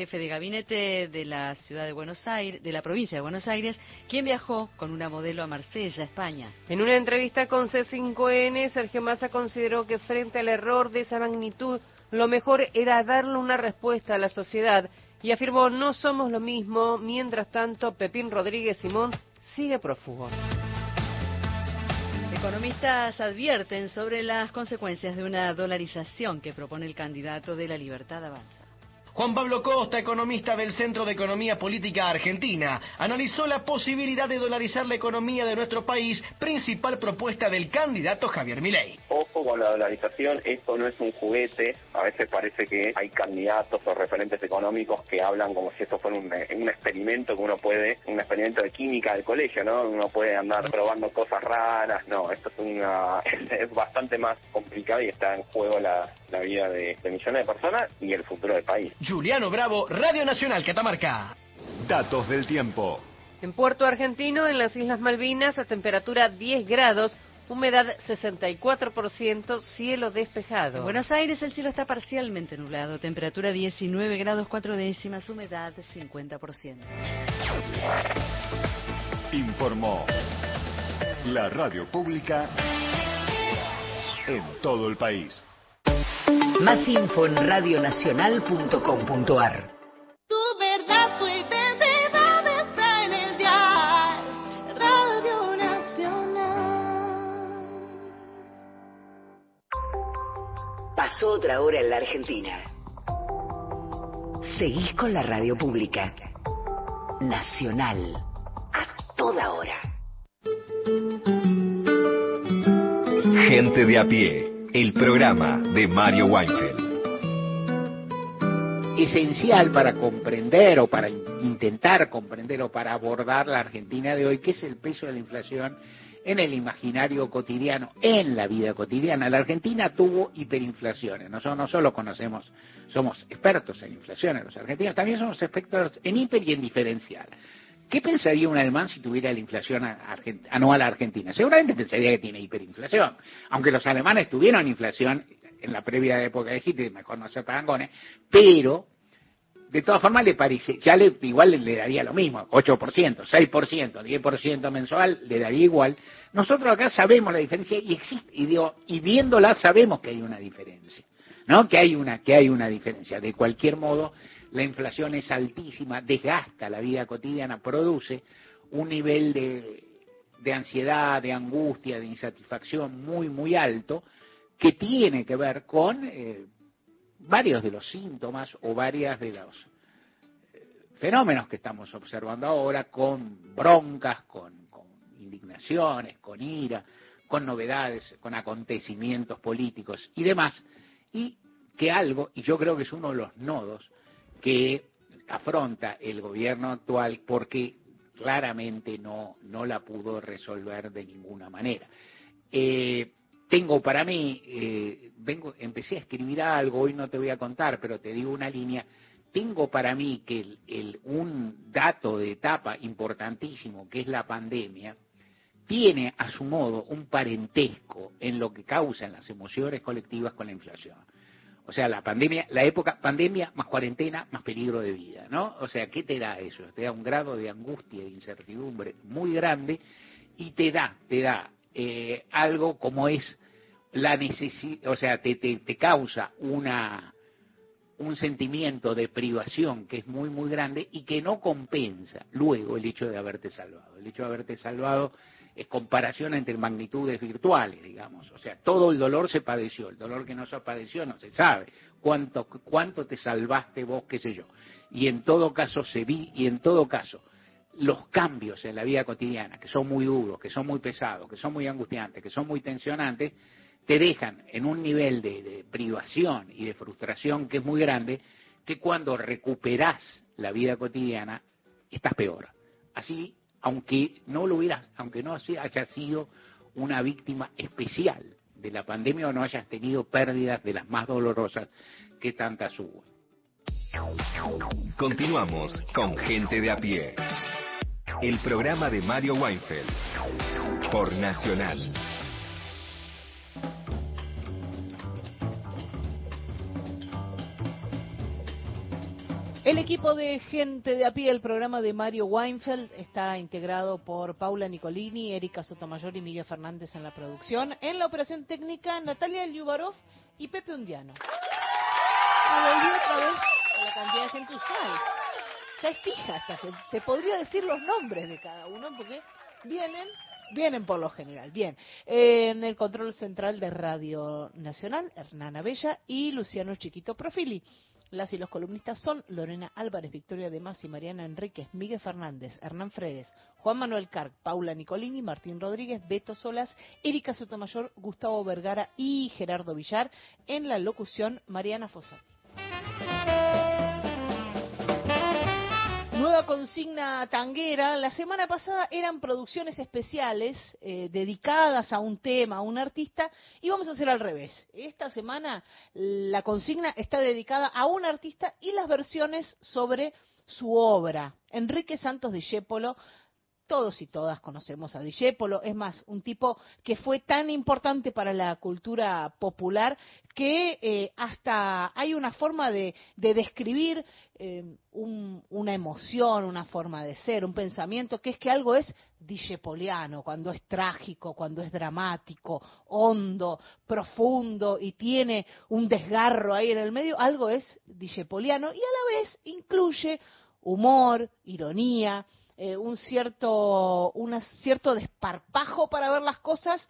jefe de gabinete de la ciudad de Buenos Aires, de la provincia de Buenos Aires, quien viajó con una modelo a Marsella, España. En una entrevista con C5N, Sergio Massa consideró que frente al error de esa magnitud, lo mejor era darle una respuesta a la sociedad y afirmó no somos lo mismo, mientras tanto Pepín Rodríguez Simón sigue prófugo. Economistas advierten sobre las consecuencias de una dolarización que propone el candidato de la Libertad Avanza. Juan Pablo Costa, economista del Centro de Economía Política Argentina, analizó la posibilidad de dolarizar la economía de nuestro país, principal propuesta del candidato Javier Milei. Ojo con la dolarización, esto no es un juguete. A veces parece que hay candidatos o referentes económicos que hablan como si esto fuera un, un experimento que uno puede, un experimento de química del colegio, ¿no? Uno puede andar probando cosas raras. No, esto es, una, es bastante más complicado y está en juego la, vida de millones de personas y el futuro del país. Juliano Bravo, Radio Nacional Catamarca. Datos del tiempo. En Puerto Argentino, en las Islas Malvinas, a temperatura 10 grados, humedad 64%, cielo despejado. En Buenos Aires el cielo está parcialmente nublado, temperatura 19 grados 4 décimas, humedad 50%. Informó la radio pública en todo el país. Más info en radionacional.com.ar. Tu verdad, tu identidad está en el dial Radio Nacional. Pasó otra hora en la Argentina. Seguís con la radio pública. Nacional. A toda hora. Gente de a pie, el programa de Mario Weinfeld. esencial para comprender o para in- intentar comprender o para abordar la Argentina de hoy, que es el peso de la inflación en el imaginario cotidiano, en la vida cotidiana. La Argentina tuvo hiperinflaciones, nosotros no solo conocemos, somos expertos en inflaciones los argentinos, también somos expertos en hiper y en diferencial. ¿Qué pensaría un alemán si tuviera la inflación anual argentina? Seguramente pensaría que tiene hiperinflación. Aunque los alemanes tuvieron inflación en la previa época de Hitler, mejor no ser parangones, pero de todas formas le parece, ya le, igual le, le daría lo mismo, 8%, 6%, 10% mensual, le daría igual. Nosotros acá sabemos la diferencia y existe, y digo, y viéndola sabemos que hay una diferencia, ¿no? Que hay una, que hay una diferencia. De cualquier modo, la inflación es altísima, desgasta la vida cotidiana, produce un nivel de, de ansiedad, de angustia, de insatisfacción muy, muy alto, que tiene que ver con eh, varios de los síntomas o varias de los eh, fenómenos que estamos observando ahora, con broncas, con, con indignaciones, con ira, con novedades, con acontecimientos políticos y demás, y que algo, y yo creo que es uno de los nodos que afronta el gobierno actual porque claramente no, no la pudo resolver de ninguna manera. Eh, tengo para mí, eh, vengo, empecé a escribir algo, hoy no te voy a contar, pero te digo una línea, tengo para mí que el, el- un dato de etapa importantísimo, que es la pandemia, tiene a su modo un parentesco en lo que causan las emociones colectivas con la inflación. O sea, la pandemia, la época pandemia más cuarentena más peligro de vida, ¿no? O sea, ¿qué te da eso? Te da un grado de angustia e incertidumbre muy grande y te da, te da eh, algo como es la necesidad, o sea, te, te, te causa una un sentimiento de privación que es muy, muy grande y que no compensa luego el hecho de haberte salvado. El hecho de haberte salvado comparación entre magnitudes virtuales, digamos. O sea, todo el dolor se padeció, el dolor que no se padeció no se sabe. Cuánto, cuánto te salvaste vos, qué sé yo. Y en todo caso se vi, y en todo caso, los cambios en la vida cotidiana, que son muy duros, que son muy pesados, que son muy angustiantes, que son muy tensionantes, te dejan en un nivel de, de privación y de frustración que es muy grande, que cuando recuperás la vida cotidiana, estás peor. Así, aunque no lo hubieras, aunque no hayas sido una víctima especial de la pandemia o no hayas tenido pérdidas de las más dolorosas que tantas hubo. Continuamos con Gente de a pie. El programa de Mario Weinfeld por Nacional. El equipo de gente de a pie, el programa de Mario Weinfeld, está integrado por Paula Nicolini, Erika Sotomayor y Miguel Fernández en la producción. En la operación técnica, Natalia Lyubarov y Pepe Undiano. Volví otra vez a la cantidad de gente. Ya es fija esta gente. Te podría decir los nombres de cada uno porque vienen, vienen por lo general. Bien, en el control central de Radio Nacional, Hernana Bella y Luciano Chiquito Profili. Las y los columnistas son Lorena Álvarez, Victoria de y Mariana Enríquez, Miguel Fernández, Hernán Fredes, Juan Manuel Carc, Paula Nicolini, Martín Rodríguez, Beto Solas, Erika Sotomayor, Gustavo Vergara y Gerardo Villar. En la locución, Mariana Fossati. Nueva consigna tanguera. La semana pasada eran producciones especiales eh, dedicadas a un tema, a un artista, y vamos a hacer al revés. Esta semana la consigna está dedicada a un artista y las versiones sobre su obra. Enrique Santos Discépolo todos y todas conocemos a Discépolo, es más, un tipo que fue tan importante para la cultura popular que eh, hasta hay una forma de, de describir eh, un- una emoción, una forma de ser, un pensamiento, que es que algo es discepoliano, cuando es trágico, cuando es dramático, hondo, profundo y tiene un desgarro ahí en el medio, algo es discepoliano y a la vez incluye humor, ironía, eh, un cierto, una cierto desparpajo para ver las cosas,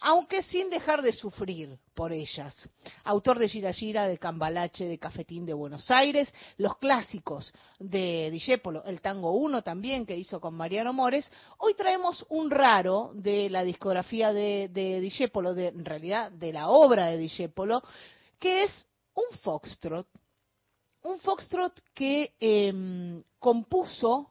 aunque sin dejar de sufrir por ellas. Autor de Gira Gira, de Cambalache, de Cafetín de Buenos Aires, los clásicos de Discépolo, el Tango 1 también, que hizo con Mariano Mores. Hoy traemos un raro de la discografía de, de Discépolo, de, en realidad de la obra de Discépolo, que es un foxtrot. Un foxtrot que em, compuso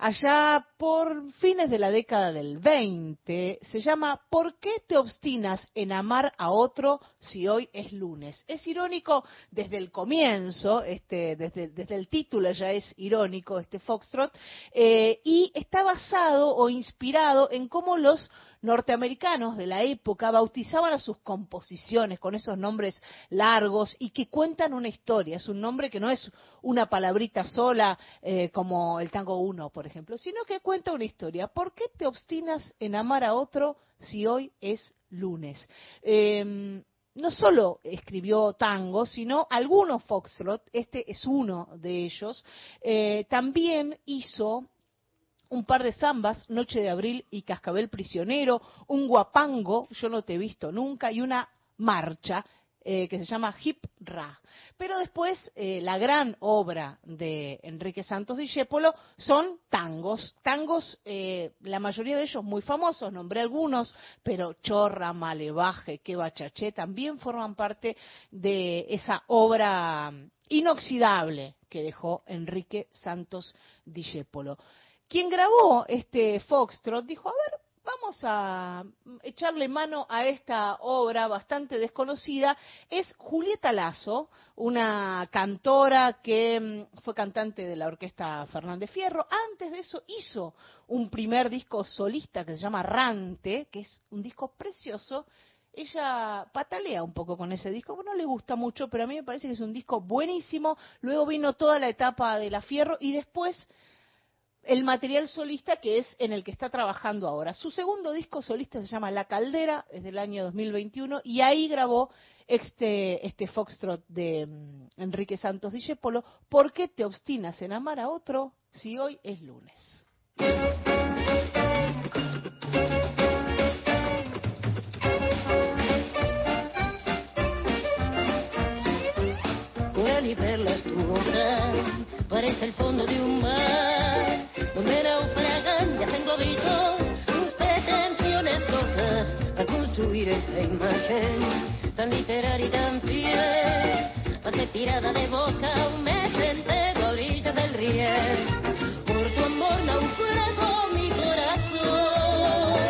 allá por fines de la década del 20. Se llama ¿Por qué te obstinas en amar a otro si hoy es lunes? Es irónico desde el comienzo, este, desde, desde el título ya es irónico este Foxtrot, eh, y está basado o inspirado en cómo los norteamericanos de la época bautizaban a sus composiciones con esos nombres largos y que cuentan una historia. Es un nombre que no es una palabrita sola eh, como el tango 1, por ejemplo, sino que cuenta una historia. ¿Por qué te obstinas en amar a otro si hoy es lunes? Em, no solo escribió tango, sino algunos foxtrot, este es uno de ellos, eh, también hizo un par de zambas, Noche de Abril y Cascabel Prisionero, un guapango, Yo no te he visto nunca, y una marcha eh, que se llama Hip Ra. Pero después, eh, la gran obra de Enrique Santos Discépolo son tangos. Tangos, eh, la mayoría de ellos muy famosos, nombré algunos, pero Chorra, Malevaje, Que Bachaché también forman parte de esa obra inoxidable que dejó Enrique Santos Discépolo. Quien grabó este Foxtrot dijo, a ver, vamos a echarle mano a esta obra bastante desconocida, es Julieta Lazo, una cantora que mm, fue cantante de la orquesta Fernández Fierro. Antes de eso hizo un primer disco solista que se llama Rante, que es un disco precioso. Ella patalea un poco con ese disco, no le gusta mucho, pero a mí me parece que es un disco buenísimo. Luego vino toda la etapa de la Fierro y después el material solista que es en el que está trabajando ahora. Su segundo disco solista se llama La Caldera, es del año 2021, y ahí grabó este, este foxtrot de mm, Enrique Santos Discépolo, ¿Por qué te obstinas en amar a otro si hoy es lunes? parece el fondo de un mar esta imagen tan literaria y tan fiel. Ser tirada de boca un mes entero a orillas del riel. Por tu amor naufragó mi corazón.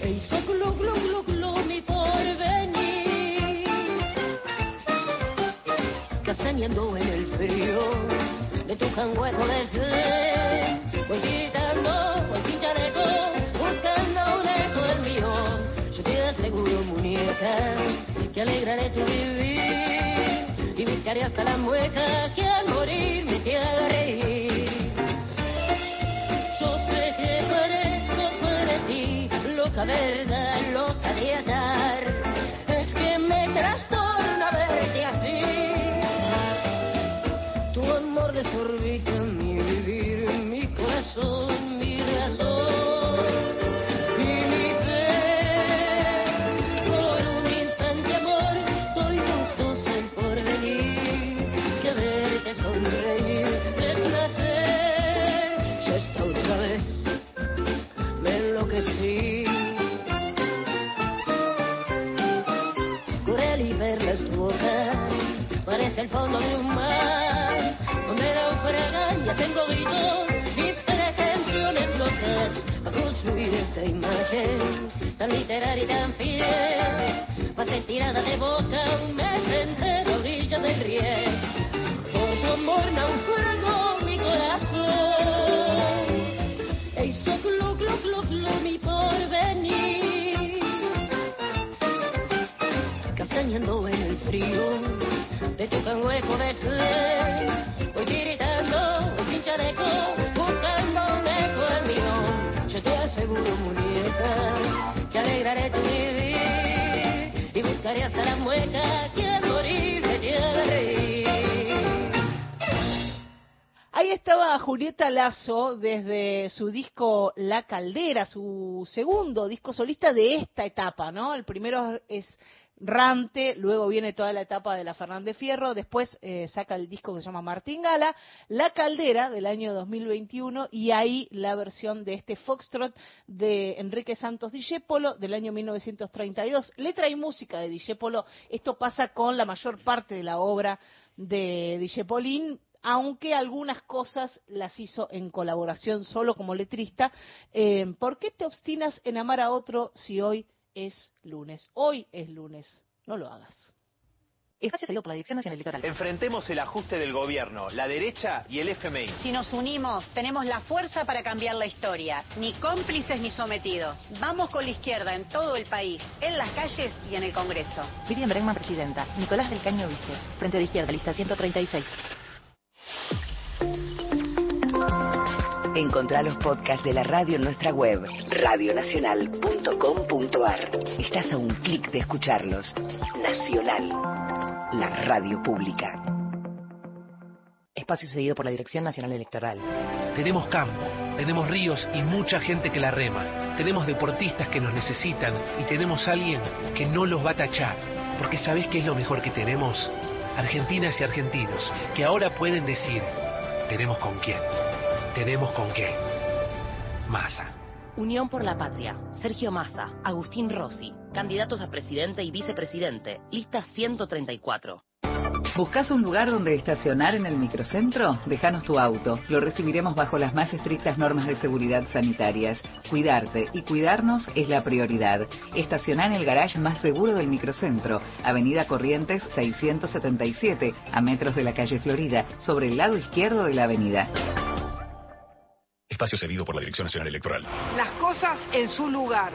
E hizo glu glu glu glu mi porvenir. Castañando en el frío de tu cangueco desdén. Muñeca, que alegraré tu vivir y buscaré hasta la mueca que al morir me haga reír. Yo sé que parezco para ti loca verdad, loca de atar. Es que me trastorna el fondo de un mar donde naufragan y hacen globitos mis pretensiones locas a construir esta imagen tan literaria y tan fiel. Ser tirada de boca un mes entero a orillas del riel por tu amor naufragó de tu cangueco de sed. Voy gritando, voy sin chaleco, buscando un eco del mío. Yo te aseguro, muñeca, que alegraré tu vivir y buscaré hasta la mueca que al morir me reír. Ahí estaba Julieta Lazo desde su disco La Caldera, su segundo disco solista de esta etapa, ¿no? El primero es Rante, luego viene toda la etapa de la Fernández Fierro, después eh, saca el disco que se llama Martín Gala, La Caldera del año 2021 y ahí la versión de este Foxtrot de Enrique Santos Discépolo del año 1932. Letra y música de Discépolo, esto pasa con la mayor parte de la obra de Discepolín, aunque algunas cosas las hizo en colaboración solo como letrista. Eh, ¿Por qué te obstinas en amar a otro si hoy es lunes? Hoy es lunes, no lo hagas. Espacio cedido por la Dirección Nacional Electoral. Enfrentemos el ajuste del gobierno, la derecha y el FMI. Si nos unimos, tenemos la fuerza para cambiar la historia. Ni cómplices ni sometidos. Vamos con la izquierda en todo el país, en las calles y en el Congreso. Vivian Bregman, presidenta. Nicolás del Caño, vice. Frente de Izquierda, lista 136. Encontrá los podcasts de la radio en nuestra web, radionacional.com.ar. Estás a un clic de escucharlos. Nacional, la radio pública. Espacio cedido por la Dirección Nacional Electoral. Tenemos campo, tenemos ríos y mucha gente que la rema. Tenemos deportistas que nos necesitan y tenemos alguien que no los va a tachar. Porque ¿sabés qué es lo mejor que tenemos? Argentinas y argentinos que ahora pueden decir, tenemos con quién, tenemos con qué. Masa. Unión por la Patria. Sergio Massa. Agustín Rossi. Candidatos a presidente y vicepresidente. Lista 134. ¿Buscas un lugar donde estacionar en el microcentro? Déjanos tu auto. Lo recibiremos bajo las más estrictas normas de seguridad sanitarias. Cuidarte y cuidarnos es la prioridad. Estacionar en el garage más seguro del microcentro, Avenida Corrientes 677, a metros de la calle Florida, sobre el lado izquierdo de la avenida. Espacio cedido por la Dirección Nacional Electoral. Las cosas en su lugar.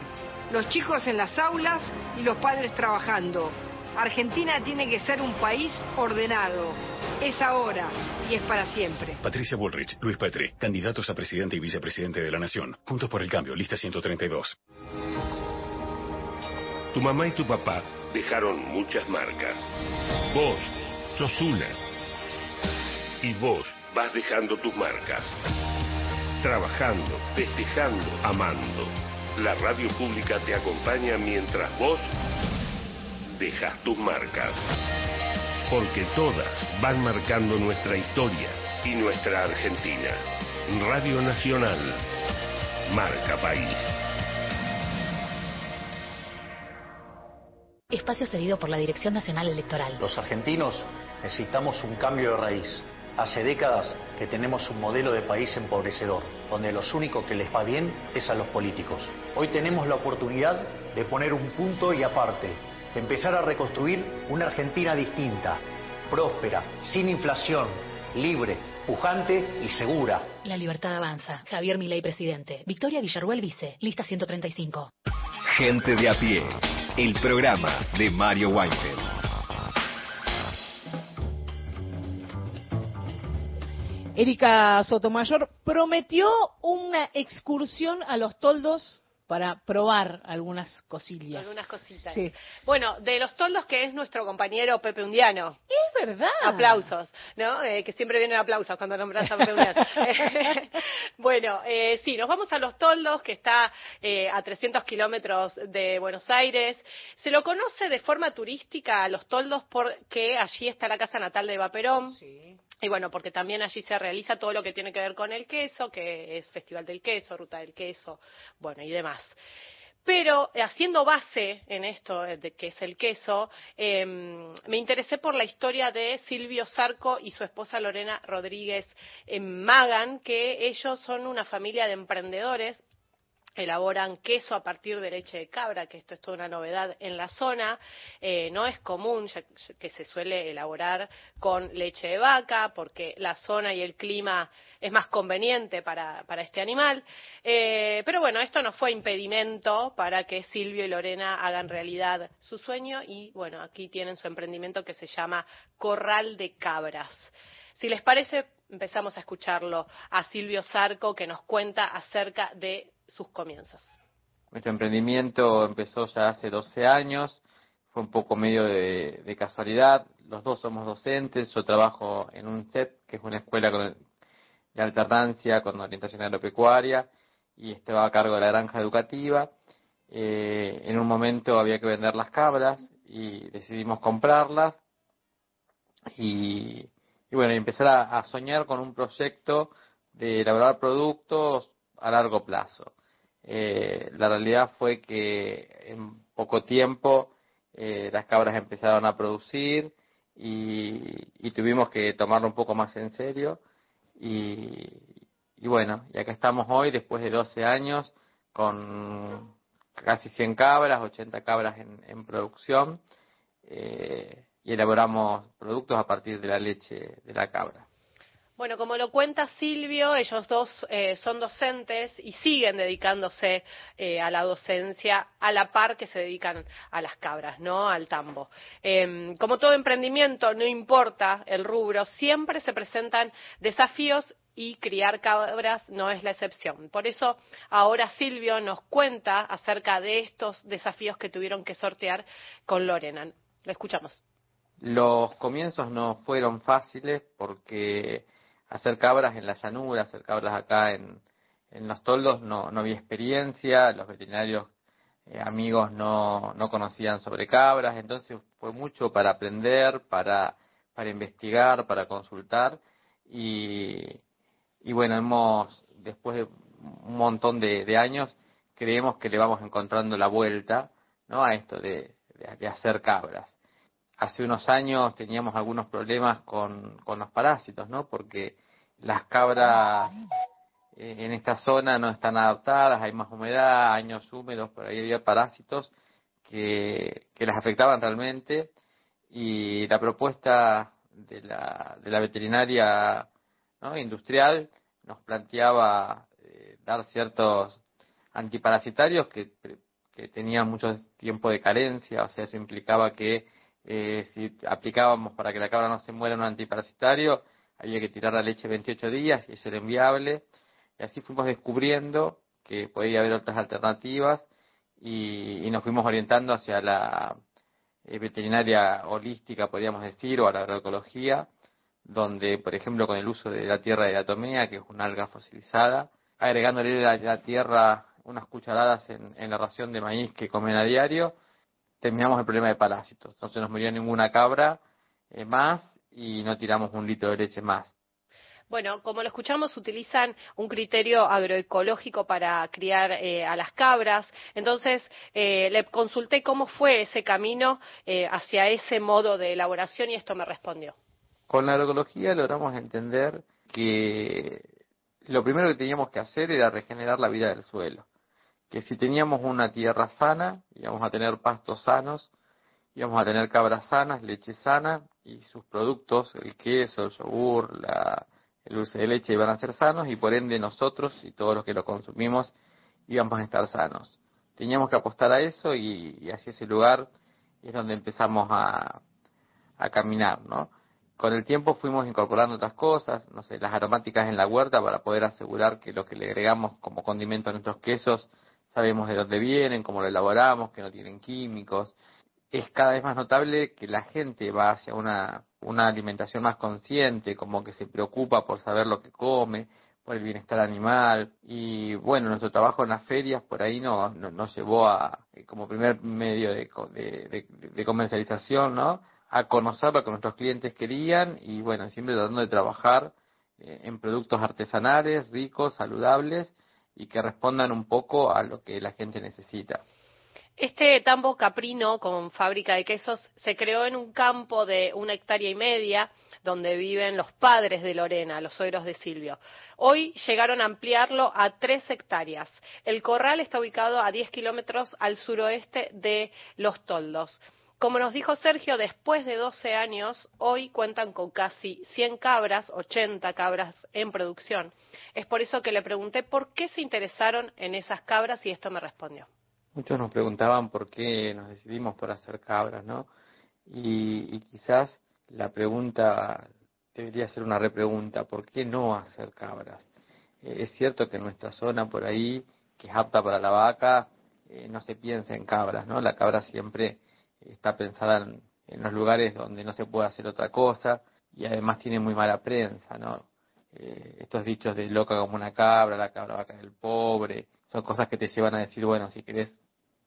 Los chicos en las aulas y los padres trabajando. Argentina tiene que ser un país ordenado. Es ahora y es para siempre. Patricia Bullrich, Luis Petri, candidatos a presidente y vicepresidente de la Nación. Juntos por el cambio, lista 132. Tu mamá y tu papá Dejaron muchas marcas. Vos sos una. Y vos, Vas dejando tus marcas. Trabajando, Festejando. amando. La radio pública te acompaña mientras vos dejas tus marcas. Porque todas van marcando nuestra historia. Y nuestra Argentina. Radio Nacional. Marca País. Espacio cedido por la Dirección Nacional Electoral. Los argentinos necesitamos un cambio de raíz. Hace décadas que tenemos un modelo de país empobrecedor, donde los únicos que les va bien es a los políticos. Hoy tenemos la oportunidad de poner un punto y aparte, de empezar a reconstruir una Argentina distinta, próspera, sin inflación, libre, pujante y segura. La libertad avanza. Javier Milei, presidente. Victoria Villarruel, vice. Lista 135. Gente de a pie, el programa de Mario Weinfeld. Erika Sotomayor prometió una excursión a los toldos para probar algunas cosillas. Algunas cositas. Sí. Bueno, de los toldos que es nuestro compañero Pepe Undiano. Es verdad. Aplausos, ¿no? Eh, que siempre vienen aplausos cuando nombras a Pepe Undiano. Bueno, eh, sí, nos vamos a los toldos, que está eh, a 300 kilómetros de Buenos Aires. Se lo conoce de forma turística a los toldos porque allí está la casa natal de Eva Perón. Y bueno, porque también allí se realiza todo lo que tiene que ver con el queso, que es Festival del Queso, Ruta del Queso, bueno, y demás. Pero eh, haciendo base en esto eh, de que es el queso, eh, me interesé por la historia de Silvio Zarco y su esposa Lorena Rodríguez eh, Magan, que ellos son una familia de emprendedores elaboran queso a partir de leche de cabra, que esto es toda una novedad en la zona. Eh, no es común ya que se suele elaborar con leche de vaca, porque la zona y el clima es más conveniente para, para este animal. Eh, pero bueno, esto no fue impedimento para que Silvio y Lorena hagan realidad su sueño y bueno, aquí tienen su emprendimiento que se llama Corral de Cabras. Si les parece, empezamos a escucharlo a Silvio Zarco que nos cuenta acerca de sus comienzos. Nuestro emprendimiento empezó ya hace 12 años, fue un poco medio de, casualidad. Los dos somos docentes, yo trabajo en un SET, que es una escuela de alternancia con orientación agropecuaria, y estaba a cargo de la granja educativa. Eh, en un momento había que vender las cabras y decidimos comprarlas y, y bueno, empezar a, soñar con un proyecto de elaborar productos a largo plazo. Eh, la realidad fue que en poco tiempo eh, las cabras empezaron a producir y, tuvimos que tomarlo un poco más en serio y, y bueno, y acá estamos hoy después de 12 años con casi 100 cabras, 80 cabras en, en producción eh, y elaboramos productos a partir de la leche de la cabra. Bueno, como lo cuenta Silvio, ellos dos eh, son docentes y siguen dedicándose eh, a la docencia a la par que se dedican a las cabras, ¿no? Al tambo. Eh, como todo emprendimiento, no importa el rubro, siempre se presentan desafíos y criar cabras no es la excepción. Por eso ahora Silvio nos cuenta acerca de estos desafíos que tuvieron que sortear con Lorena. Lo escuchamos. Los comienzos no fueron fáciles porque hacer cabras en la llanura, hacer cabras acá en, en los toldos no, no había experiencia, los veterinarios eh, amigos no, no conocían sobre cabras, entonces fue mucho para aprender, para, para investigar, para consultar. Y, y bueno, hemos, después de un montón de, años, creemos que le vamos encontrando la vuelta ¿no? a esto de hacer cabras hace unos años teníamos algunos problemas con, con los parásitos, ¿no? Porque las cabras en esta zona no están adaptadas, hay más humedad, años húmedos, por ahí había parásitos que, que las afectaban realmente y la propuesta de la, de la veterinaria ¿no? industrial nos planteaba eh, dar ciertos antiparasitarios que, que tenían mucho tiempo de carencia, o sea, eso implicaba que eh, si aplicábamos para que la cabra no se muera un antiparasitario, había que tirar la leche 28 días y eso era inviable. Y así fuimos descubriendo que podía haber otras alternativas y, y nos fuimos orientando hacia la eh, veterinaria holística, podríamos decir, o a la agroecología, donde, por ejemplo, con el uso de la tierra de la tomea, que es una alga fosilizada, agregándole a la tierra unas cucharadas en, en la ración de maíz que comen a diario, terminamos el problema de parásitos. No se nos murió ninguna cabra eh, más y no tiramos un litro de leche más. Bueno, como lo escuchamos, utilizan un criterio agroecológico para criar eh, a las cabras. Entonces, eh, le consulté cómo fue ese camino eh, hacia ese modo de elaboración y esto me respondió. Con la agroecología logramos entender que lo primero que teníamos que hacer era regenerar la vida del suelo. Que si teníamos una tierra sana, íbamos a tener pastos sanos, íbamos a tener cabras sanas, leche sana y sus productos, el queso, el yogur, la, el dulce de leche iban a ser sanos y por ende nosotros y todos los que lo consumimos íbamos a estar sanos. Teníamos que apostar a eso y, y hacia ese lugar es donde empezamos a, a caminar, ¿no? Con el tiempo fuimos incorporando otras cosas, no sé, las aromáticas en la huerta para poder asegurar que lo que le agregamos como condimento a nuestros quesos sabemos de dónde vienen, cómo lo elaboramos, que no tienen químicos. Es cada vez más notable que la gente va hacia una, una alimentación más consciente, como que se preocupa por saber lo que come, por el bienestar animal. Y bueno, nuestro trabajo en las ferias por ahí nos no, nos llevó a, como primer medio de, de, de, de comercialización, ¿no? A conocer lo que nuestros clientes querían y bueno, siempre tratando de trabajar eh, en productos artesanales, ricos, saludables y que respondan un poco a lo que la gente necesita. Este tambo caprino con fábrica de quesos se creó en un campo de una hectárea y media donde viven los padres de Lorena, los suegros de Silvio. Hoy llegaron a ampliarlo a tres hectáreas. El corral está ubicado a 10 kilómetros al suroeste de Los Toldos. Como nos dijo Sergio, después de 12 años, hoy cuentan con casi 100 cabras, 80 cabras en producción. Es por eso que le pregunté por qué se interesaron en esas cabras y esto me respondió. Muchos nos preguntaban por qué nos decidimos por hacer cabras, ¿no? Y, quizás la pregunta debería ser una repregunta, ¿por qué no hacer cabras? Eh, es cierto que en nuestra zona por ahí, que es apta para la vaca, eh, no se piensa en cabras, ¿no? La cabra siempre está pensada en, en, los lugares donde no se puede hacer otra cosa y además tiene muy mala prensa, ¿no? Eh, estos dichos de loca como una cabra, la cabra vaca del pobre, son cosas que te llevan a decir, bueno, si querés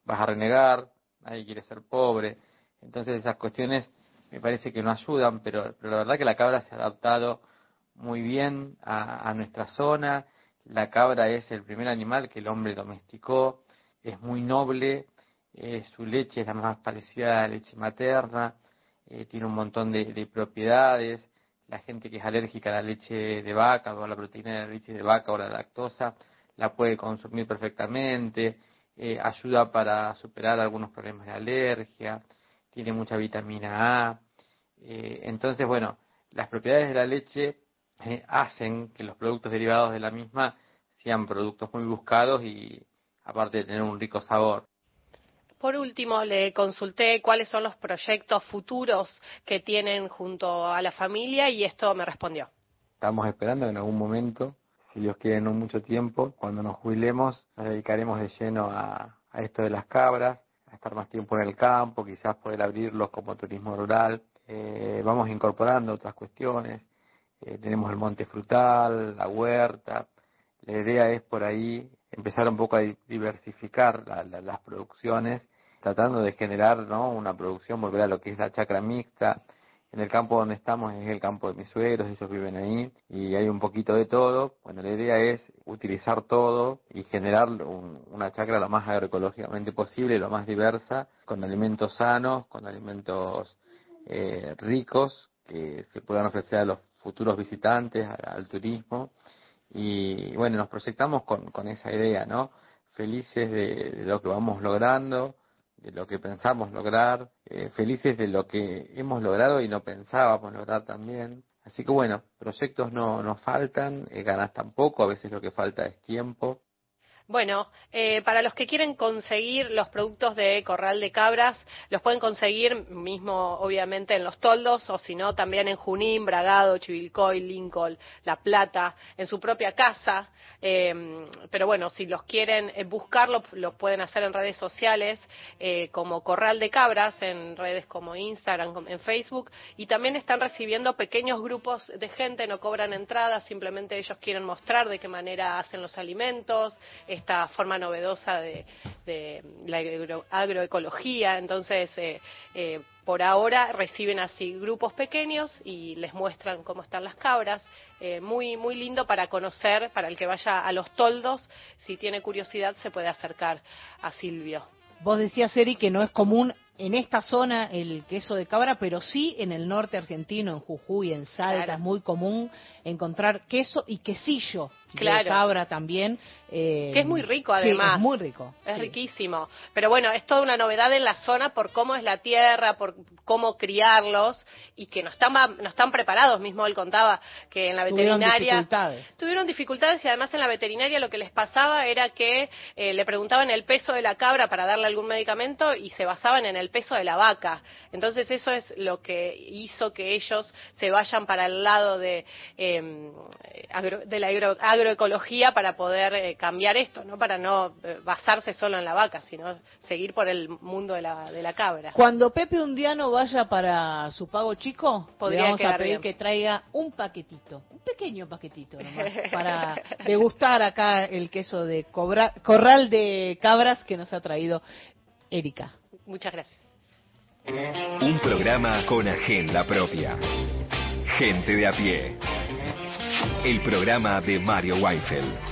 vas a renegar, nadie quiere ser pobre. Entonces esas cuestiones me parece que no ayudan, pero, pero la verdad que la cabra se ha adaptado muy bien a, a nuestra zona. La cabra es el primer animal que el hombre domesticó, es muy noble, eh, su leche es la más parecida a la leche materna, eh, tiene un montón de, de propiedades. La gente que es alérgica a la leche de vaca o a la proteína de la leche de vaca o la lactosa la puede consumir perfectamente. eh, ayuda para superar algunos problemas de alergia. Tiene mucha vitamina A. Entonces, bueno, las propiedades de la leche hacen que los productos derivados de la misma sean productos muy buscados y aparte de tener un rico sabor. Por último, le consulté cuáles son los proyectos futuros que tienen junto a la familia y esto me respondió. Estamos esperando en algún momento, si Dios quiere no mucho tiempo, cuando nos jubilemos, nos dedicaremos de lleno a, esto de las cabras, a estar más tiempo en el campo, quizás poder abrirlos como turismo rural. Eh, vamos incorporando otras cuestiones. Eh, tenemos el monte frutal, la huerta. La idea es por ahí empezar un poco a di- diversificar la- la- las producciones, tratando de generar ¿no? una producción, volver a lo que es la chacra mixta. En el campo donde estamos es el campo de mis suegros, ellos viven ahí y hay un poquito de todo. Bueno, la idea es utilizar todo y generar un- una chacra lo más agroecológicamente posible, lo más diversa, con alimentos sanos, con alimentos eh, ricos que se puedan ofrecer a los futuros visitantes, al turismo. Y bueno, nos proyectamos con, con esa idea, ¿no? Felices de lo que vamos logrando, de lo que pensamos lograr, eh, felices de lo que hemos logrado y no pensábamos lograr también. Así que bueno, proyectos no nos faltan, eh, ganas tampoco, a veces lo que falta es tiempo. Bueno, eh, para los que quieren conseguir los productos de Corral de Cabras, los pueden conseguir mismo, obviamente, en los toldos, o si no, también en Junín, Bragado, Chivilcoy, Lincoln, La Plata, en su propia casa. Eh, pero bueno, si los quieren eh, buscarlo, los pueden hacer en redes sociales, eh, como Corral de Cabras, en redes como Instagram, en Facebook, y también están recibiendo pequeños grupos de gente, no cobran entradas, simplemente ellos quieren mostrar de qué manera hacen los alimentos, esta forma novedosa de, de la agro- agroecología. Entonces, eh, eh, por ahora reciben así grupos pequeños y les muestran cómo están las cabras. Eh, muy, muy lindo para conocer, para el que vaya a los toldos, si tiene curiosidad se puede acercar a Silvio. Vos decías, Eri, que no es común en esta zona el queso de cabra, pero sí en el norte argentino, en Jujuy, en Salta, Claro. es muy común encontrar queso y quesillo de cabra también. eh, Que es muy rico, sí, además. es muy rico. Es sí. riquísimo. Pero bueno, es toda una novedad en la zona por cómo es la tierra, por cómo criarlos y que no están, no están preparados. Mismo él contaba que en la Tuvieron veterinaria dificultades. tuvieron dificultades y además en la veterinaria lo que les pasaba era que eh, le preguntaban el peso de la cabra para darle algún medicamento y se basaban en el peso de la vaca. Entonces eso es lo que hizo que ellos se vayan para el lado de, eh, agro- de la agro- agroecología para poder eh, cambiar esto, no para no eh, basarse solo en la vaca, sino seguir por el mundo de la, de la cabra. Cuando Pepe Undiano vaya para su pago chico, Podría le vamos a quedar pedir bien. que traiga un paquetito, un pequeño paquetito nomás, para degustar acá el queso de cobra- corral de cabras que nos ha traído Erika. Muchas gracias. Un programa con agenda propia. Gente de a pie. El programa de Mario Weinfeld.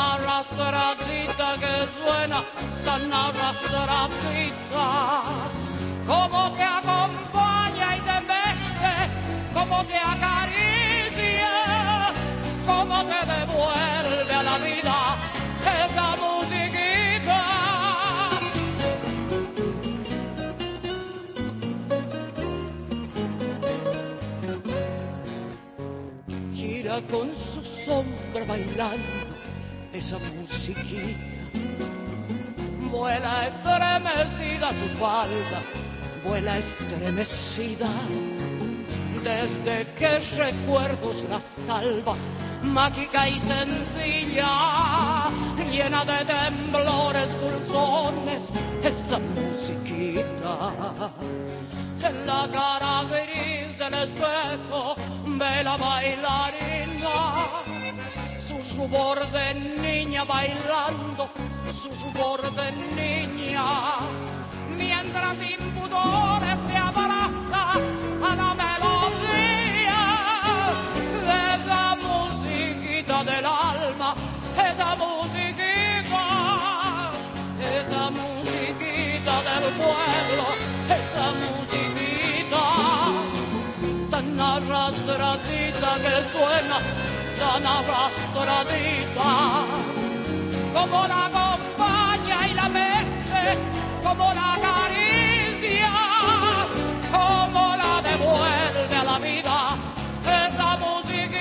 arrastradita que suena, tan arrastradita, como te acompaña y te mece, como te acaricia, como te devuelve a la vida esa musiquita. gira con su sombra bailando esa musiquita. Vuela estremecida su falda, vuela estremecida. Desde que recuerdos la salva, mágica y sencilla, llena de temblores dulzones, esa musiquita. En la cara gris del espejo ve la bailarina, su rubor de niña bailando, su rubor de niña, mientras sin pudores se abraza a la tan arrastradita, como la acompaña y la mece, como la acaricia, como la devuelve a la vida, esa musiquita.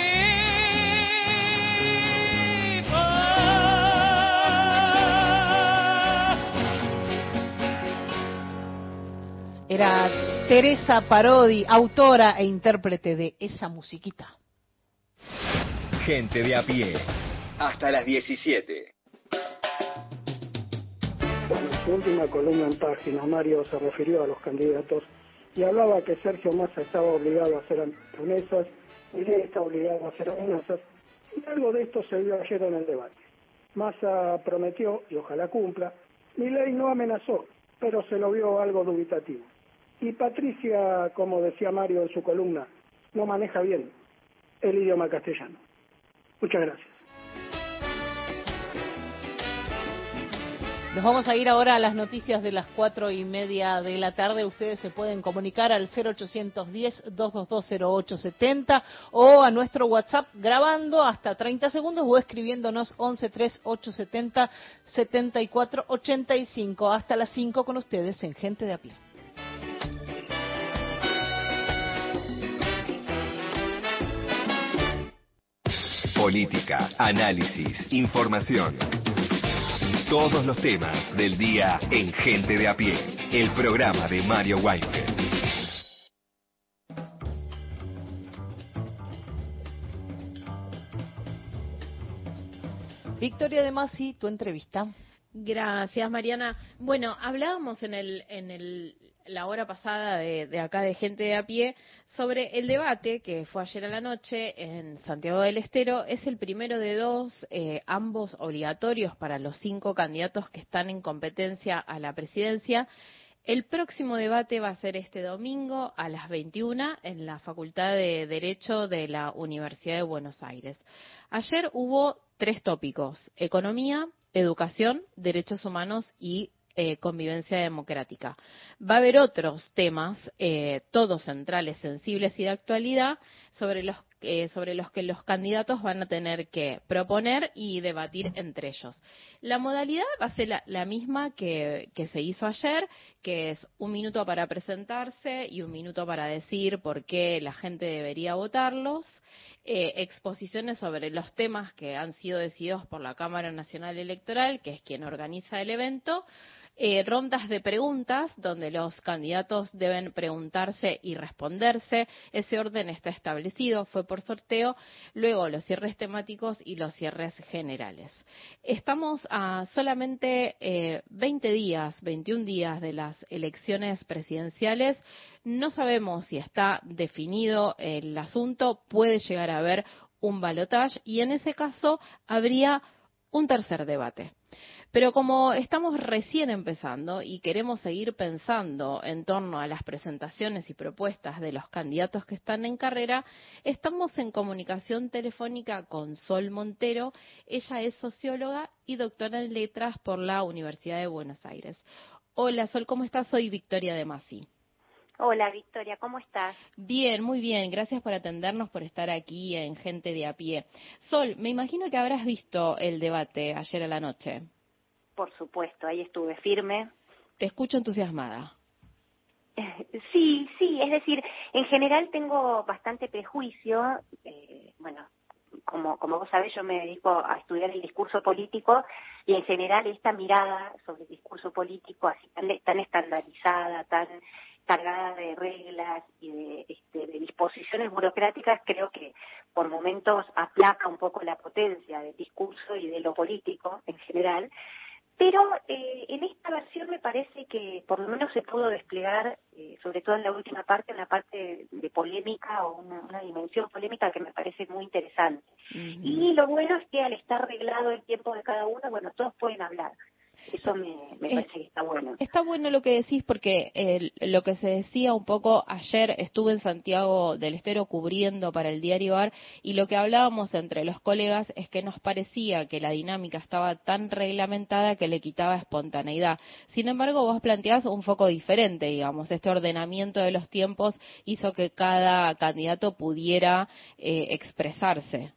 Era Teresa Parodi, autora e intérprete de esa musiquita. Gente de a pie. Hasta las 17. Bueno, en su última columna en página, Mario se refirió a los candidatos y hablaba que Sergio Massa estaba obligado a hacer promesas, Milei está obligado a hacer amenazas, y algo de esto se vio ayer en el debate. Massa prometió, y ojalá cumpla, Milei no amenazó, pero se lo vio algo dubitativo. Y Patricia, como decía Mario en su columna, no maneja bien el idioma castellano. Muchas gracias. Nos vamos a ir ahora a las noticias de las cuatro y media de la tarde. Ustedes se pueden comunicar al 0810-2220870 o a nuestro WhatsApp grabando hasta 30 segundos o escribiéndonos 113870-7485. Hasta las 5 con ustedes en Gente de a pie. Política, análisis, información. Todos los temas del día en Gente de a pie. El programa de Mario Weinfeld. Victoria de Masi, tu entrevista. Gracias, Mariana. Bueno, hablábamos en el, en el, la hora pasada de, acá de gente de a pie sobre el debate que fue ayer a la noche en Santiago del Estero. Es el primero de dos, eh, ambos obligatorios para los cinco candidatos que están en competencia a la presidencia. El próximo debate va a ser este domingo a las 21 en la Facultad de Derecho de la Universidad de Buenos Aires. Ayer hubo tres tópicos, economía, educación, derechos humanos y eh, convivencia democrática. Va a haber otros temas, eh, todos centrales, sensibles y de actualidad, sobre los, eh, sobre los que los candidatos van a tener que proponer y debatir entre ellos. La modalidad va a ser la, la misma que, que se hizo ayer, que es un minuto para presentarse y un minuto para decir por qué la gente debería votarlos eh, exposiciones sobre los temas que han sido decididos por la Cámara Nacional Electoral, que es quien organiza el evento, eh, rondas de preguntas donde los candidatos deben preguntarse y responderse. Ese orden está establecido, fue por sorteo. Luego los cierres temáticos y los cierres generales. Estamos a solamente eh, 20 días, 21 días de las elecciones presidenciales. No sabemos si está definido el asunto. Puede llegar a haber un balotaje y en ese caso habría un tercer debate. Pero como estamos recién empezando y queremos seguir pensando en torno a las presentaciones y propuestas de los candidatos que están en carrera, estamos en comunicación telefónica con Sol Montero. Ella es socióloga y doctora en letras por la Universidad de Buenos Aires. Hola Sol, ¿cómo estás? Soy Victoria de Masi. Hola Victoria, ¿cómo estás? Bien, muy bien. Gracias por atendernos, por estar aquí en Gente de a pie. Sol, me imagino que habrás visto el debate ayer a la noche. Por supuesto, ahí estuve firme. Te escucho entusiasmada. Sí, sí, es decir, en general tengo bastante prejuicio, eh, bueno, como, como vos sabés, yo me dedico a estudiar el discurso político y en general esta mirada sobre el discurso político así tan, tan estandarizada, tan cargada de reglas y de, este, de disposiciones burocráticas, creo que por momentos aplaca un poco la potencia del discurso y de lo político en general. Pero eh, en esta versión me parece que por lo menos se pudo desplegar, eh, sobre todo en la última parte, una parte de polémica o una, una dimensión polémica que me parece muy interesante. Y lo bueno es que al estar arreglado el tiempo de cada uno, bueno, todos pueden hablar. Eso me, me Eh, parece que está bueno. Está bueno lo que decís porque eh, lo que se decía un poco ayer estuve en Santiago del Estero cubriendo para el diario AR y lo que hablábamos entre los colegas es que nos parecía que la dinámica estaba tan reglamentada que le quitaba espontaneidad. Sin embargo, vos planteás un foco diferente, digamos, este ordenamiento de los tiempos hizo que cada candidato pudiera eh, expresarse.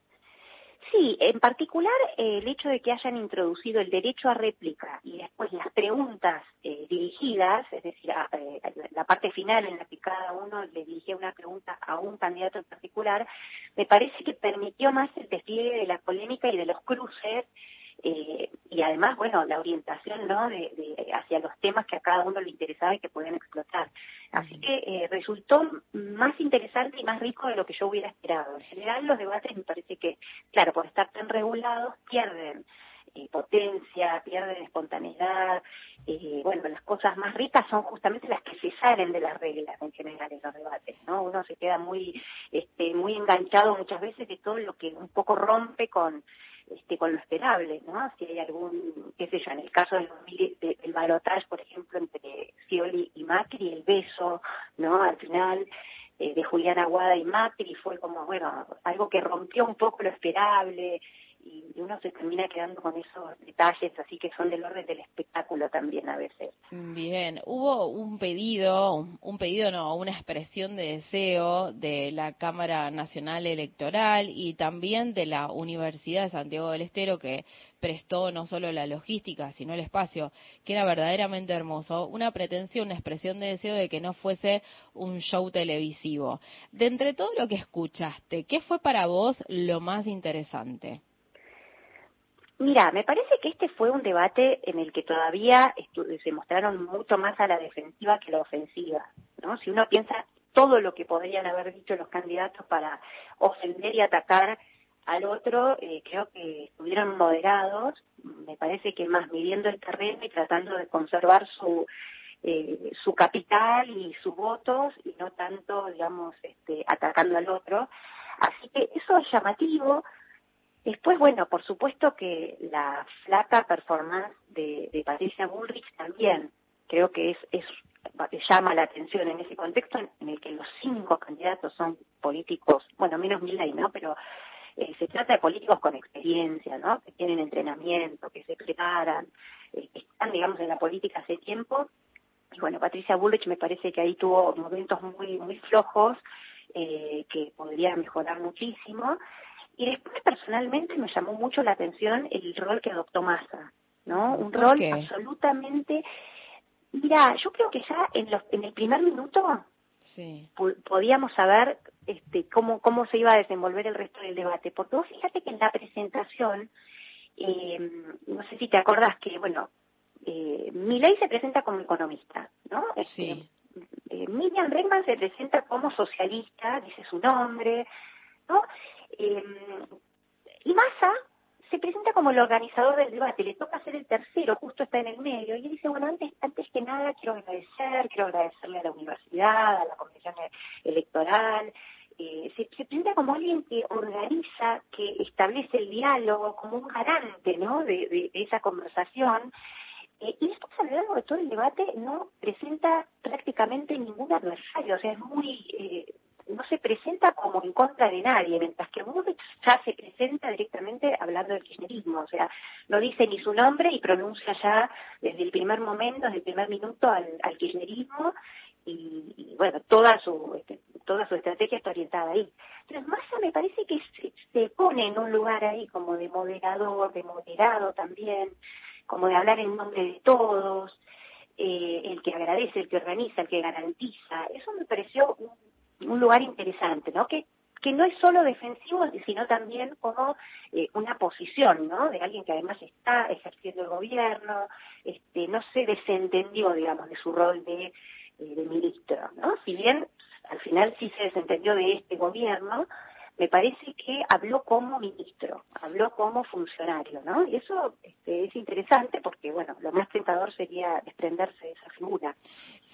Sí, en particular eh, el hecho de que hayan introducido el derecho a réplica y después las preguntas eh, dirigidas, es decir, eh, la parte final en la que cada uno le dirigía una pregunta a un candidato en particular, me parece que permitió más el despliegue de la polémica y de los cruces eh, y además, bueno, la orientación ¿no? de, de- hacia los temas que a cada uno le interesaba y que podían explotar. Así que eh, resultó más interesante y más rico de lo que yo hubiera esperado. En general, los debates me parece que, claro, por estar tan regulados, pierden eh, potencia, pierden espontaneidad. Eh, bueno, las cosas más ricas son justamente las que se salen de las reglas en general en los debates, ¿no? Uno se queda muy, este, muy enganchado muchas veces de todo lo que un poco rompe con este, con lo esperable, ¿no? Si hay algún, qué sé yo, en el caso del, 2000 de- del balotaje, por ejemplo, entre Scioli y Macri, el beso, ¿no? Al final eh, de Julián Aguada y Macri fue como, bueno, algo que rompió un poco lo esperable y uno se termina quedando con esos detalles así que son del orden del espectáculo también a veces. Bien, hubo un pedido, un- un pedido no, una expresión de deseo de la Cámara Nacional Electoral y también de la Universidad de Santiago del Estero que prestó no solo la logística, sino el espacio, que era verdaderamente hermoso, una pretensión, una expresión de deseo de que no fuese un show televisivo. De entre todo lo que escuchaste, ¿qué fue para vos lo más interesante? Mira, me parece que este fue un debate en el que todavía se mostraron mucho más a la defensiva que a la ofensiva, ¿no? Si uno piensa todo lo que podrían haber dicho los candidatos para ofender y atacar al otro, eh, creo que estuvieron moderados, me parece que más midiendo el terreno y tratando de conservar su eh, su capital y sus votos y no tanto, digamos, este, atacando al otro. Así que eso es llamativo. Después, bueno, por supuesto que la flaca performance de, de Patricia Bullrich también creo que es, llama la atención en ese contexto en, el que los cinco candidatos son políticos, bueno, menos Milei, ¿no? Pero eh, se trata de políticos con experiencia, ¿no? Que tienen entrenamiento, que se preparan, eh, que están, digamos, en la política hace tiempo. Y bueno, Patricia Bullrich me parece que ahí tuvo momentos muy, muy flojos eh, que podría mejorar muchísimo. Y después, personalmente, me llamó mucho la atención el rol que adoptó Massa, ¿no? Un ¿Por rol absolutamente... Mira, yo creo que ya en, los, en el primer minuto Sí. podíamos saber este, cómo, cómo se iba a desenvolver el resto del debate. Porque vos fíjate que en la presentación, eh, no sé si te acordás que, bueno, eh, Milei se presenta como economista, ¿no? Este, eh, Miriam Bregman se presenta como socialista, dice su nombre, ¿no? Eh, y Massa se presenta como el organizador del debate, le toca ser el tercero, justo está en el medio, y dice, bueno, antes, antes que nada quiero agradecer, quiero agradecerle a la universidad, a la comisión electoral, eh, se, se presenta como alguien que organiza, que establece el diálogo, como un garante, ¿no?, de esa conversación, eh, y después a lo largo de todo el debate no presenta prácticamente ningún adversario, o sea, es muy, eh, no se presenta como en contra de nadie, mientras que Bullrich ya se presenta directamente hablando del kirchnerismo, o sea, no dice ni su nombre y pronuncia ya desde el primer momento, desde el primer minuto al, al kirchnerismo y, bueno, toda su este, toda su estrategia está orientada ahí. Entonces Massa me parece que se, se pone en un lugar ahí como de moderador, de moderado también, como de hablar en nombre de todos, eh, el que agradece, el que organiza, el que garantiza. Eso me pareció un, un lugar interesante, ¿no? Que que no es solo defensivo, sino también como eh, una posición, ¿no? De alguien que además está ejerciendo el gobierno, este, no se desentendió, digamos, de su rol de, eh, ministro, ¿no? Si bien al final sí se desentendió de este gobierno, me parece que habló como ministro, habló como funcionario, ¿no? Y eso este, es interesante porque, bueno, lo más tentador sería desprenderse de esa figura.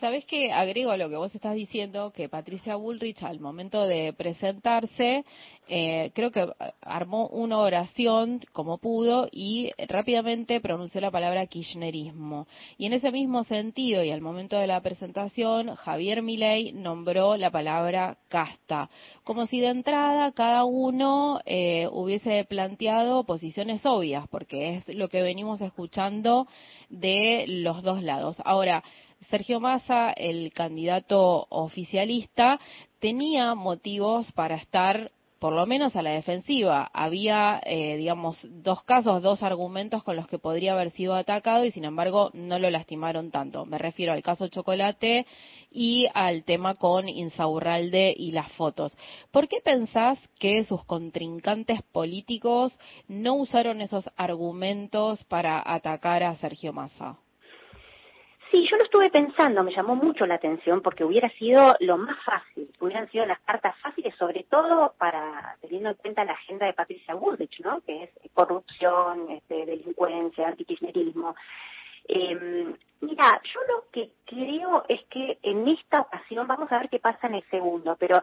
Sabes que agrego a lo que vos estás diciendo que Patricia Bullrich al momento de presentarse eh, creo que armó una oración como pudo y rápidamente pronunció la palabra kirchnerismo. Y en ese mismo sentido y al momento de la presentación Javier Milei nombró la palabra casta, como si de entrada cada uno eh, hubiese planteado posiciones obvias, porque es lo que venimos escuchando de los dos lados. Ahora, Sergio Massa, el candidato oficialista, tenía motivos para estar por lo menos a la defensiva. Había, eh, digamos, dos casos, dos argumentos con los que podría haber sido atacado y sin embargo no lo lastimaron tanto. Me refiero al caso Chocolate y al tema con Insaurralde y las fotos. ¿Por qué pensás que sus contrincantes políticos no usaron esos argumentos para atacar a Sergio Massa? Sí, yo lo estuve pensando, me llamó mucho la atención porque hubiera sido lo más fácil, hubieran sido las cartas fáciles, sobre todo para teniendo en cuenta la agenda de Patricia Bullrich, ¿no? Que es corrupción, este, delincuencia, antikirchnerismo. Eh, mira, yo lo que creo es que en esta ocasión, vamos a ver qué pasa en el segundo, pero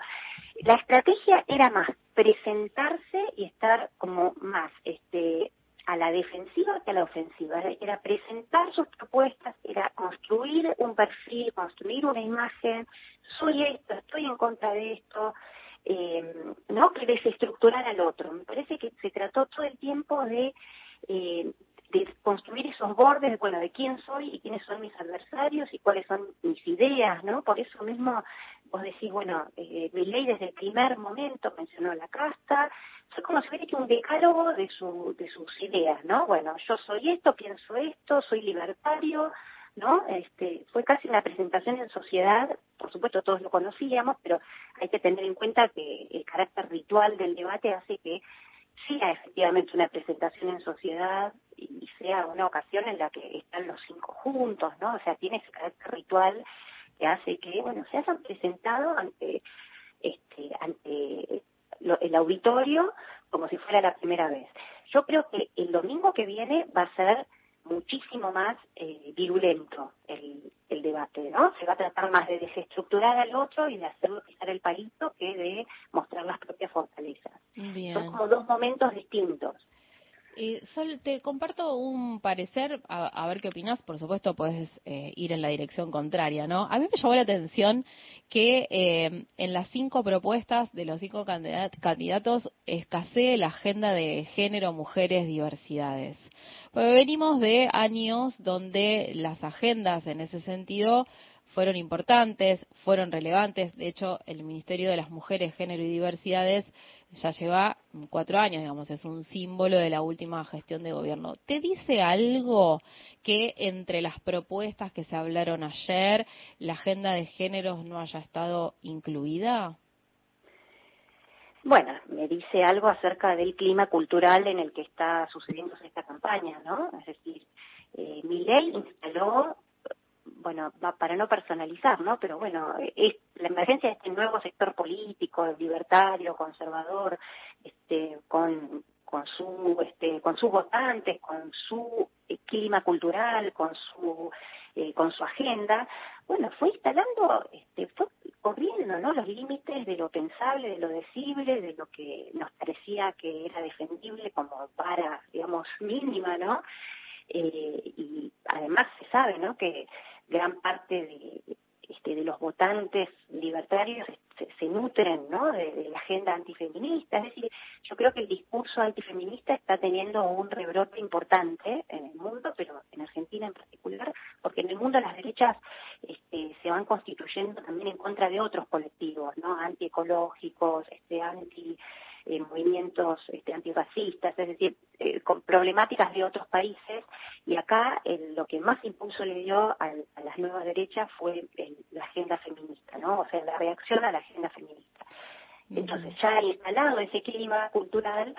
la estrategia era más presentarse y estar como más este a la defensiva que a la ofensiva. Era presentar sus propuestas, era construir un perfil, construir una imagen. Soy esto, estoy en contra de esto. Eh, no que desestructurar al otro. Me parece que se trató todo el tiempo de, eh, de construir esos bordes, bueno, de quién soy y quiénes son mis adversarios y cuáles son mis ideas, ¿no? Por eso mismo vos decís, bueno, eh, mi ley desde el primer momento mencionó la casta, fue como si hubiera hecho un decálogo de, su, de sus ideas, ¿no? Bueno, yo soy esto, pienso esto, soy libertario, ¿no? Este, fue casi una presentación en sociedad, por supuesto todos lo conocíamos, pero hay que tener en cuenta que el carácter ritual del debate hace que sea efectivamente una presentación en sociedad y sea una ocasión en la que están los cinco juntos, ¿no? O sea, tiene ese carácter ritual que hace que, bueno, se hayan presentado ante, este, ante el auditorio como si fuera la primera vez. Yo creo que el domingo que viene va a ser muchísimo más eh, virulento el, el debate, ¿no? Se va a tratar más de desestructurar al otro y de hacerlo pisar el palito que de mostrar las propias fortalezas. Son como dos momentos distintos. Eh, Sol, te comparto un parecer, a, ver qué opinas. Por supuesto, puedes eh, ir en la dirección contraria, ¿no? A mí me llamó la atención que eh, en las cinco propuestas de los cinco candidatos escasee la agenda de género, mujeres, diversidades. Porque venimos de años donde las agendas en ese sentido fueron importantes, fueron relevantes. De hecho, el Ministerio de las Mujeres, Género y Diversidades ya lleva cuatro años, digamos, es un símbolo de la última gestión de gobierno. ¿Te dice algo que entre las propuestas que se hablaron ayer, la agenda de géneros no haya estado incluida? Bueno, me dice algo acerca del clima cultural en el que está sucediendo esta campaña, ¿no? Es decir, eh, instaló bueno, para no personalizar, ¿no? Pero bueno, es la emergencia de este nuevo sector político, libertario, conservador, este, con, con su, este, con sus votantes, con su clima cultural, con su, eh, con su agenda, bueno, fue instalando, este, fue corriendo, ¿no? Los límites de lo pensable, de lo decible, de lo que nos parecía que era defendible como para, digamos, mínima, ¿no? Eh, y además se sabe, ¿no? Que gran parte de, este, de los votantes libertarios se, nutren ¿no? De, la agenda antifeminista. Es decir, yo creo que el discurso antifeminista está teniendo un rebrote importante en el mundo, pero en Argentina en particular, porque en el mundo las derechas este, se van constituyendo también en contra de otros colectivos, ¿no? antiecológicos, este, anti eh, movimientos este, antirracistas, es decir, eh, con problemáticas de otros países. Y acá lo que más impulso le dio a, las nuevas derechas fue la agenda feminista, ¿no? O sea, la reacción a la agenda feminista. Entonces, ya instalado ese clima cultural,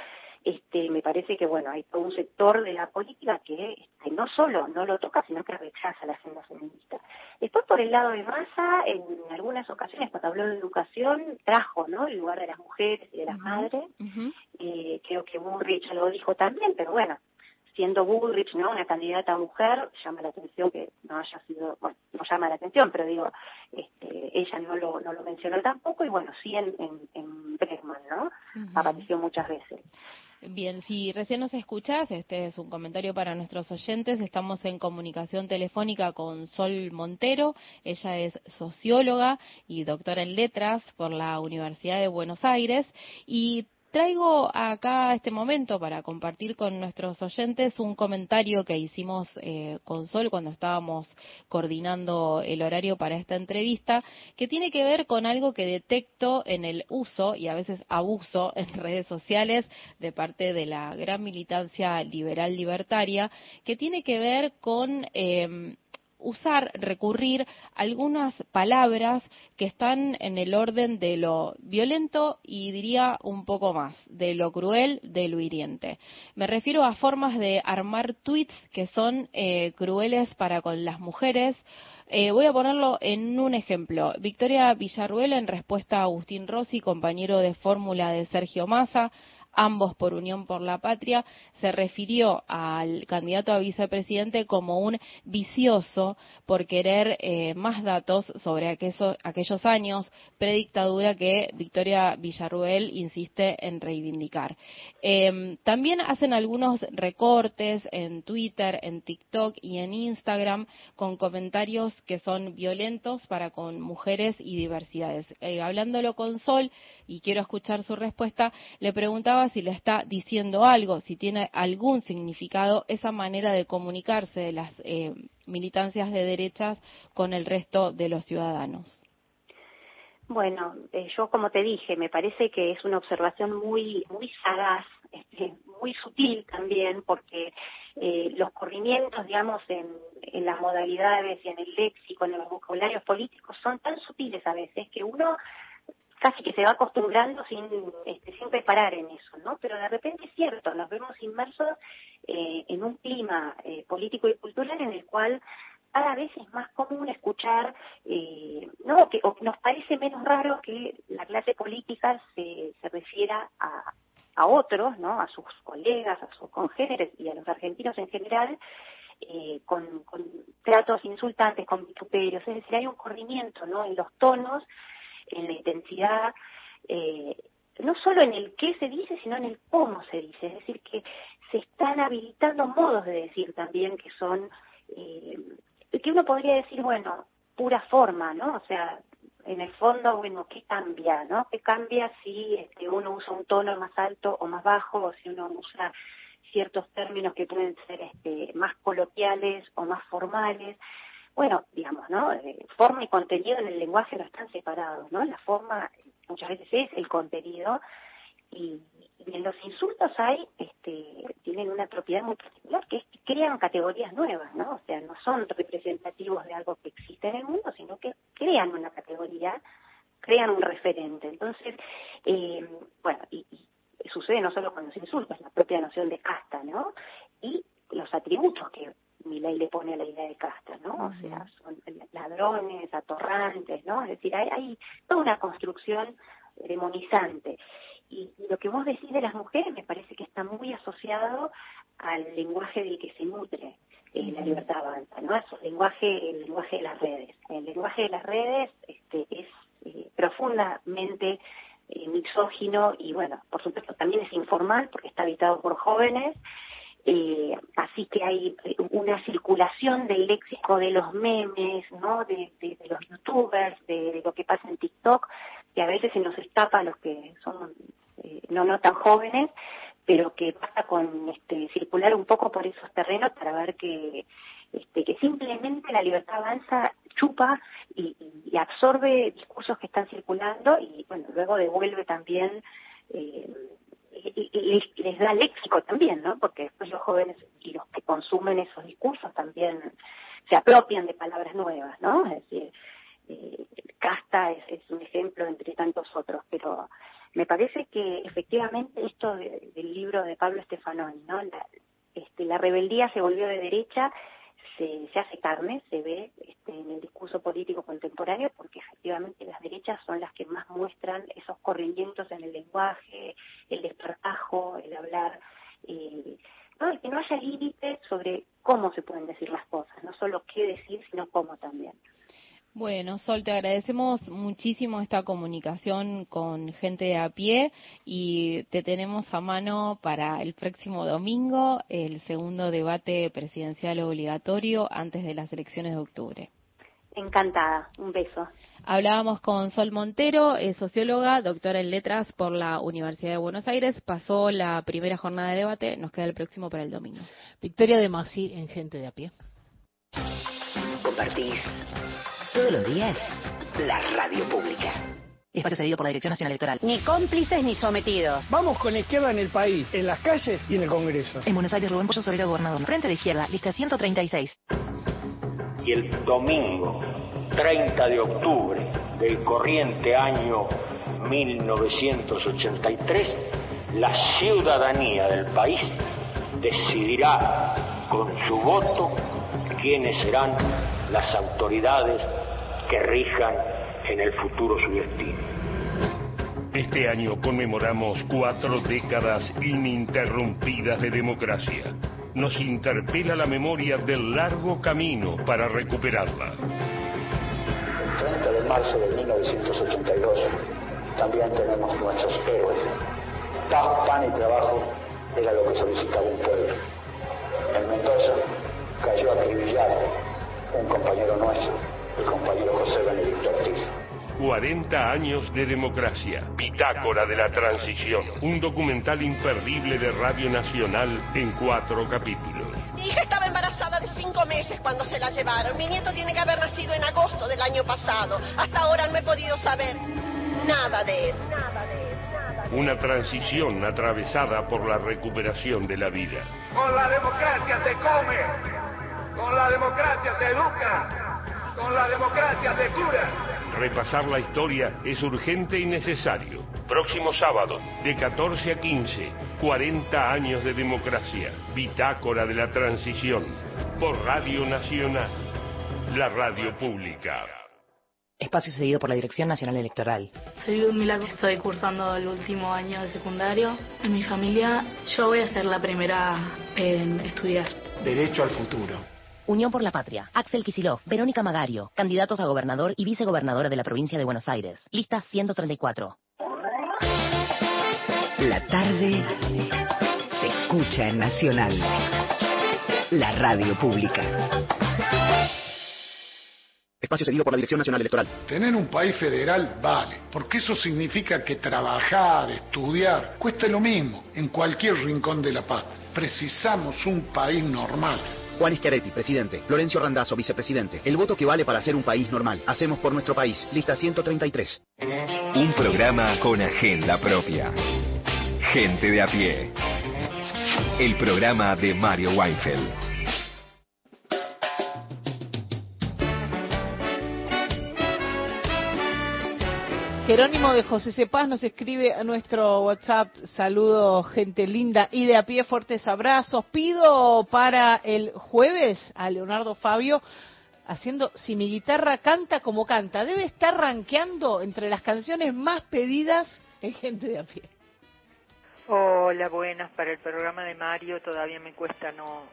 este, me parece que bueno hay todo un sector de la política que este, no solo no lo toca sino que rechaza la agenda feminista. Después por el lado de Massa en algunas ocasiones cuando habló de educación trajo no el lugar de las mujeres y de las madres. eh, creo que Burrich lo dijo también pero bueno siendo Bullrich ¿no? una candidata mujer, llama la atención que no haya sido, bueno, no llama la atención, pero digo, este, ella no lo, no lo mencionó tampoco, y bueno, sí en, en, en Bregman, ¿no? Apareció muchas veces. Bien, si recién nos escuchás, este es un comentario para nuestros oyentes. Estamos en comunicación telefónica con Sol Montero. Ella es socióloga y doctora en letras por la Universidad de Buenos Aires y traigo acá este momento para compartir con nuestros oyentes un comentario que hicimos eh, con Sol cuando estábamos coordinando el horario para esta entrevista, que tiene que ver con algo que detecto en el uso y a veces abuso en redes sociales de parte de la gran militancia liberal libertaria, que tiene que ver con eh, usar, recurrir a algunas palabras que están en el orden de lo violento y diría un poco más, de lo cruel, de lo hiriente. Me refiero a formas de armar tweets que son eh, crueles para con las mujeres. Eh, voy a ponerlo en un ejemplo. Victoria Villarruel, en respuesta a Agustín Rossi, compañero de fórmula de Sergio Massa, ambos por Unión por la Patria, se refirió al candidato a vicepresidente como un vicioso por querer eh, más datos sobre aquellos, aquellos años predictadura que Victoria Villarruel insiste en reivindicar. Eh, también hacen algunos recortes en Twitter, en TikTok y en Instagram con comentarios que son violentos para con mujeres y diversidades. Eh, hablándolo con Sol, y quiero escuchar su respuesta, le preguntaba si le está diciendo algo, si tiene algún significado esa manera de comunicarse de las eh, militancias de derechas con el resto de los ciudadanos. Bueno, eh, yo como te dije, me parece que es una observación muy muy sagaz, este, muy sutil también, porque eh, los corrimientos, digamos, en, en las modalidades y en el léxico, en los vocabularios políticos son tan sutiles a veces que uno casi que se va acostumbrando sin, este, sin reparar en eso, ¿no? Pero de repente es cierto, nos vemos inmersos eh, en un clima eh, político y cultural en el cual cada vez es más común escuchar, eh, no, que o nos parece menos raro que la clase política se, se refiera a, a otros, ¿no? A sus colegas, a sus congéneres y a los argentinos en general, eh, con, con tratos insultantes, con vituperios, es decir, hay un corrimiento, ¿no? En los tonos en la intensidad, eh, no solo en el qué se dice, sino en el cómo se dice. Es decir, que se están habilitando modos de decir también que son, eh, que uno podría decir, bueno, pura forma, ¿no? O sea, en el fondo, bueno, ¿qué cambia, no? ¿Qué cambia si este, uno usa un tono más alto o más bajo, o si uno usa ciertos términos que pueden ser este, más coloquiales o más formales? Bueno, digamos, ¿no? Eh, forma y contenido en el lenguaje no están separados, ¿no? La forma muchas veces es el contenido y, en los insultos hay, este, tienen una propiedad muy particular que es que crean categorías nuevas, ¿no? O sea, no son representativos de algo que existe en el mundo, sino que crean una categoría, crean un referente. Entonces, eh, bueno, y, y sucede no solo con los insultos, la propia noción de casta, ¿no? Y los atributos que mi ley le pone a la idea de casta, ¿no? O sea, son ladrones, atorrantes, ¿no? Es decir, hay, hay toda una construcción demonizante. Y, lo que vos decís de las mujeres me parece que está muy asociado al lenguaje del que se nutre eh, la libertad avanza, ¿no? Es el lenguaje, el lenguaje de las redes. El lenguaje de las redes este, es eh, profundamente eh, misógino y, bueno, por supuesto también es informal porque está habitado por jóvenes eh, así que hay eh, una circulación del léxico de los memes, ¿no? De, los youtubers, de, lo que pasa en TikTok, que a veces se nos escapa a los que son eh, no no tan jóvenes, pero que pasa con este, circular un poco por esos terrenos para ver que este, que simplemente la libertad avanza, chupa y, y absorbe discursos que están circulando y bueno luego devuelve también eh, les, les da léxico también, ¿no? Porque después los jóvenes y los que consumen esos discursos también se apropian de palabras nuevas, ¿no? Es decir, eh, casta es, es, un ejemplo entre tantos otros, pero me parece que efectivamente esto de- del libro de Pablo Stefanoni, ¿no? La, este, la rebeldía se volvió de derecha, se, se hace carne, se ve este, en el discurso político contemporáneo, porque efectivamente las derechas son las que más muestran esos corrimientos en el lenguaje, el desparpajo, el hablar, eh, ¿no? y que no haya límites sobre cómo se pueden decir las cosas, no solo qué decir, sino cómo también. Bueno, Sol, te agradecemos muchísimo esta comunicación con gente de a pie y te tenemos a mano para el próximo domingo el segundo debate presidencial obligatorio antes de las elecciones de octubre. Encantada, un beso. Hablábamos con Sol Montero, es socióloga, doctora en letras por la Universidad de Buenos Aires. Pasó la primera jornada de debate, nos queda el próximo para el domingo. Victoria de Masi en Gente de a pie. Compartís todos los días la radio pública. Espacio cedido por la Dirección Nacional Electoral. Ni cómplices ni sometidos. Vamos con la izquierda en el país, en las calles y en el Congreso. En Buenos Aires, Rubén Pollo Sobrero, gobernador. Frente de izquierda, lista 136. y el domingo 30 de octubre del corriente año 1983, la ciudadanía del país decidirá con su voto quiénes serán las autoridades que rijan en el futuro su destino. Este año conmemoramos cuatro décadas ininterrumpidas de democracia. Nos interpela la memoria del largo camino para recuperarla. El 30 de marzo de 1982 también tenemos nuestros héroes. Paz, pan y trabajo era lo que solicitaba un pueblo. En Mendoza cayó acribillado un compañero nuestro, el compañero José Benedicto Ortiz. 40 años de democracia. Bitácora de la Transición. Un documental imperdible de Radio Nacional en cuatro capítulos. Mi hija estaba embarazada de cinco meses cuando se la llevaron. Mi nieto tiene que haber nacido en agosto del año pasado. Hasta ahora no he podido saber nada de él. Una transición atravesada por la recuperación de la vida. Con la democracia se come, con la democracia se educa, con la democracia se cura. Repasar la historia es urgente y necesario. Próximo sábado, de 14 a 15, 40 años de democracia. Bitácora de la Transición. Por Radio Nacional. La radio pública. Espacio cedido por la Dirección Nacional Electoral. Soy Ludmila, estoy cursando el último año de secundario. En mi familia yo voy a ser la primera en estudiar. Derecho al futuro. Unión por la Patria. Axel Kisilov, Verónica Magario, candidatos a gobernador y vicegobernadora de la provincia de Buenos Aires. Lista 134. La tarde se escucha en Nacional. La radio pública. Espacio cedido por la Dirección Nacional Electoral. Tener un país federal vale, porque eso significa que trabajar, estudiar, cuesta lo mismo en cualquier rincón de la paz. Precisamos un país normal. Juan Schiaretti, presidente. Florencio Randazzo, vicepresidente. El voto que vale para ser un país normal. Hacemos por nuestro país. Lista 133. Un programa con agenda propia. Gente de a pie. El programa de Mario Weinfeld. Jerónimo de José Cepaz nos escribe a nuestro WhatsApp, saludos gente linda y de a pie fuertes abrazos. Pido para el jueves a Leonardo Fabio haciendo si mi guitarra canta como canta. Debe estar rankeando entre las canciones más pedidas en gente de a pie. Hola, buenas. Para el programa de Mario todavía me cuesta no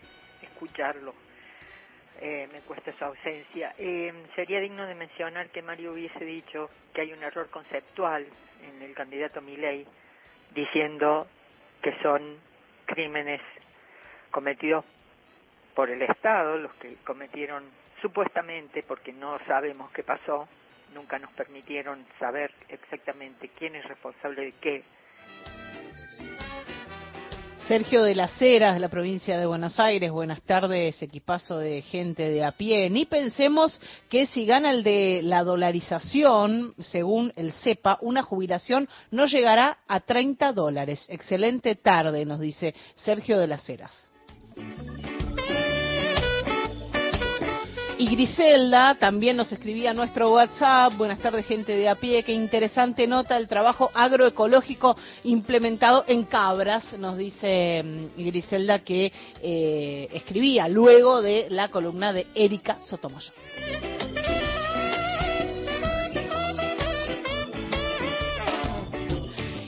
escucharlo. Eh, me cuesta esa ausencia. Eh, sería digno de mencionar que Mario hubiese dicho que hay un error conceptual en el candidato Milei diciendo que son crímenes cometidos por el Estado, los que cometieron supuestamente, porque no sabemos qué pasó, nunca nos permitieron saber exactamente quién es responsable de qué, Sergio de las Heras, de la provincia de Buenos Aires. Buenas tardes, equipazo de gente de a pie. Ni pensemos que si gana el de la dolarización, según el CEPA, una jubilación no llegará a 30 dólares. Excelente tarde, nos dice Sergio de las Heras. Y Griselda también nos escribía a nuestro WhatsApp. Buenas tardes, gente de a pie. Qué interesante nota el trabajo agroecológico implementado en Cabras, nos dice mm, Griselda que eh, escribía luego de la columna de Erika Sotomayor.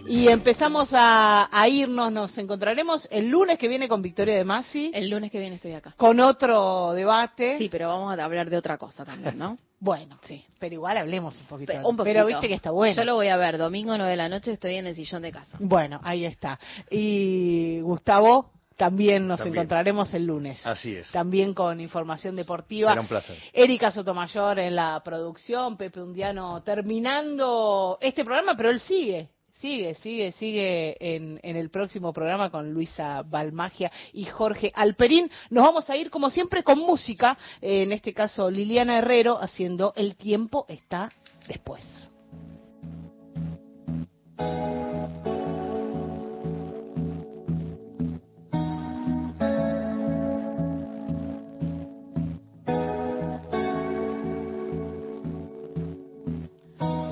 Y empezamos a, a, irnos, nos encontraremos el lunes que viene con Victoria de Masi. El lunes que viene estoy acá. Con otro debate. Sí, pero vamos a hablar de otra cosa también, ¿no? bueno, sí, pero igual hablemos un poquito. Un poquito. Pero viste que está bueno. Yo lo voy a ver, domingo 9 de la noche estoy en el sillón de casa. Bueno, ahí está. Y Gustavo, también nos También. encontraremos el lunes. Así es. También con información deportiva. Será un placer. Erika Sotomayor en la producción, Pepe Undiano terminando este programa, pero él sigue. Sigue, sigue, sigue en, el próximo programa con Luisa Balmagia y Jorge Alperín. Nos vamos a ir, como siempre, con música. Eh, en este caso, Liliana Herrero haciendo El tiempo está después.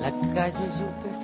La calle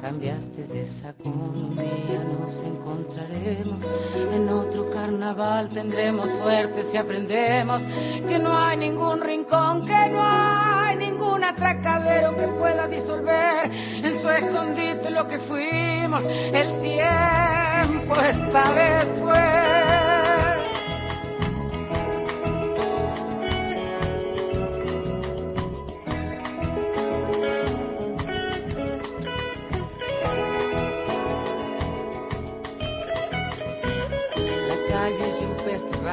Cambiaste de esa economía, nos encontraremos en otro carnaval. Tendremos suerte si aprendemos que no hay ningún rincón, que no hay ningún atracadero que pueda disolver en su escondite lo que fuimos. El tiempo está después.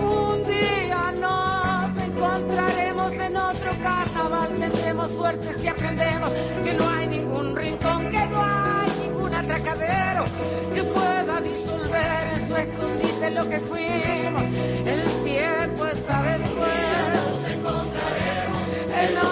Un día nos encontraremos en otro carnaval, tendremos suerte si aprendemos que no hay ningún rincón, que no hay ningún atracadero que pueda disolver en su escondite lo que fuimos. El tiempo está después. nos encontraremos en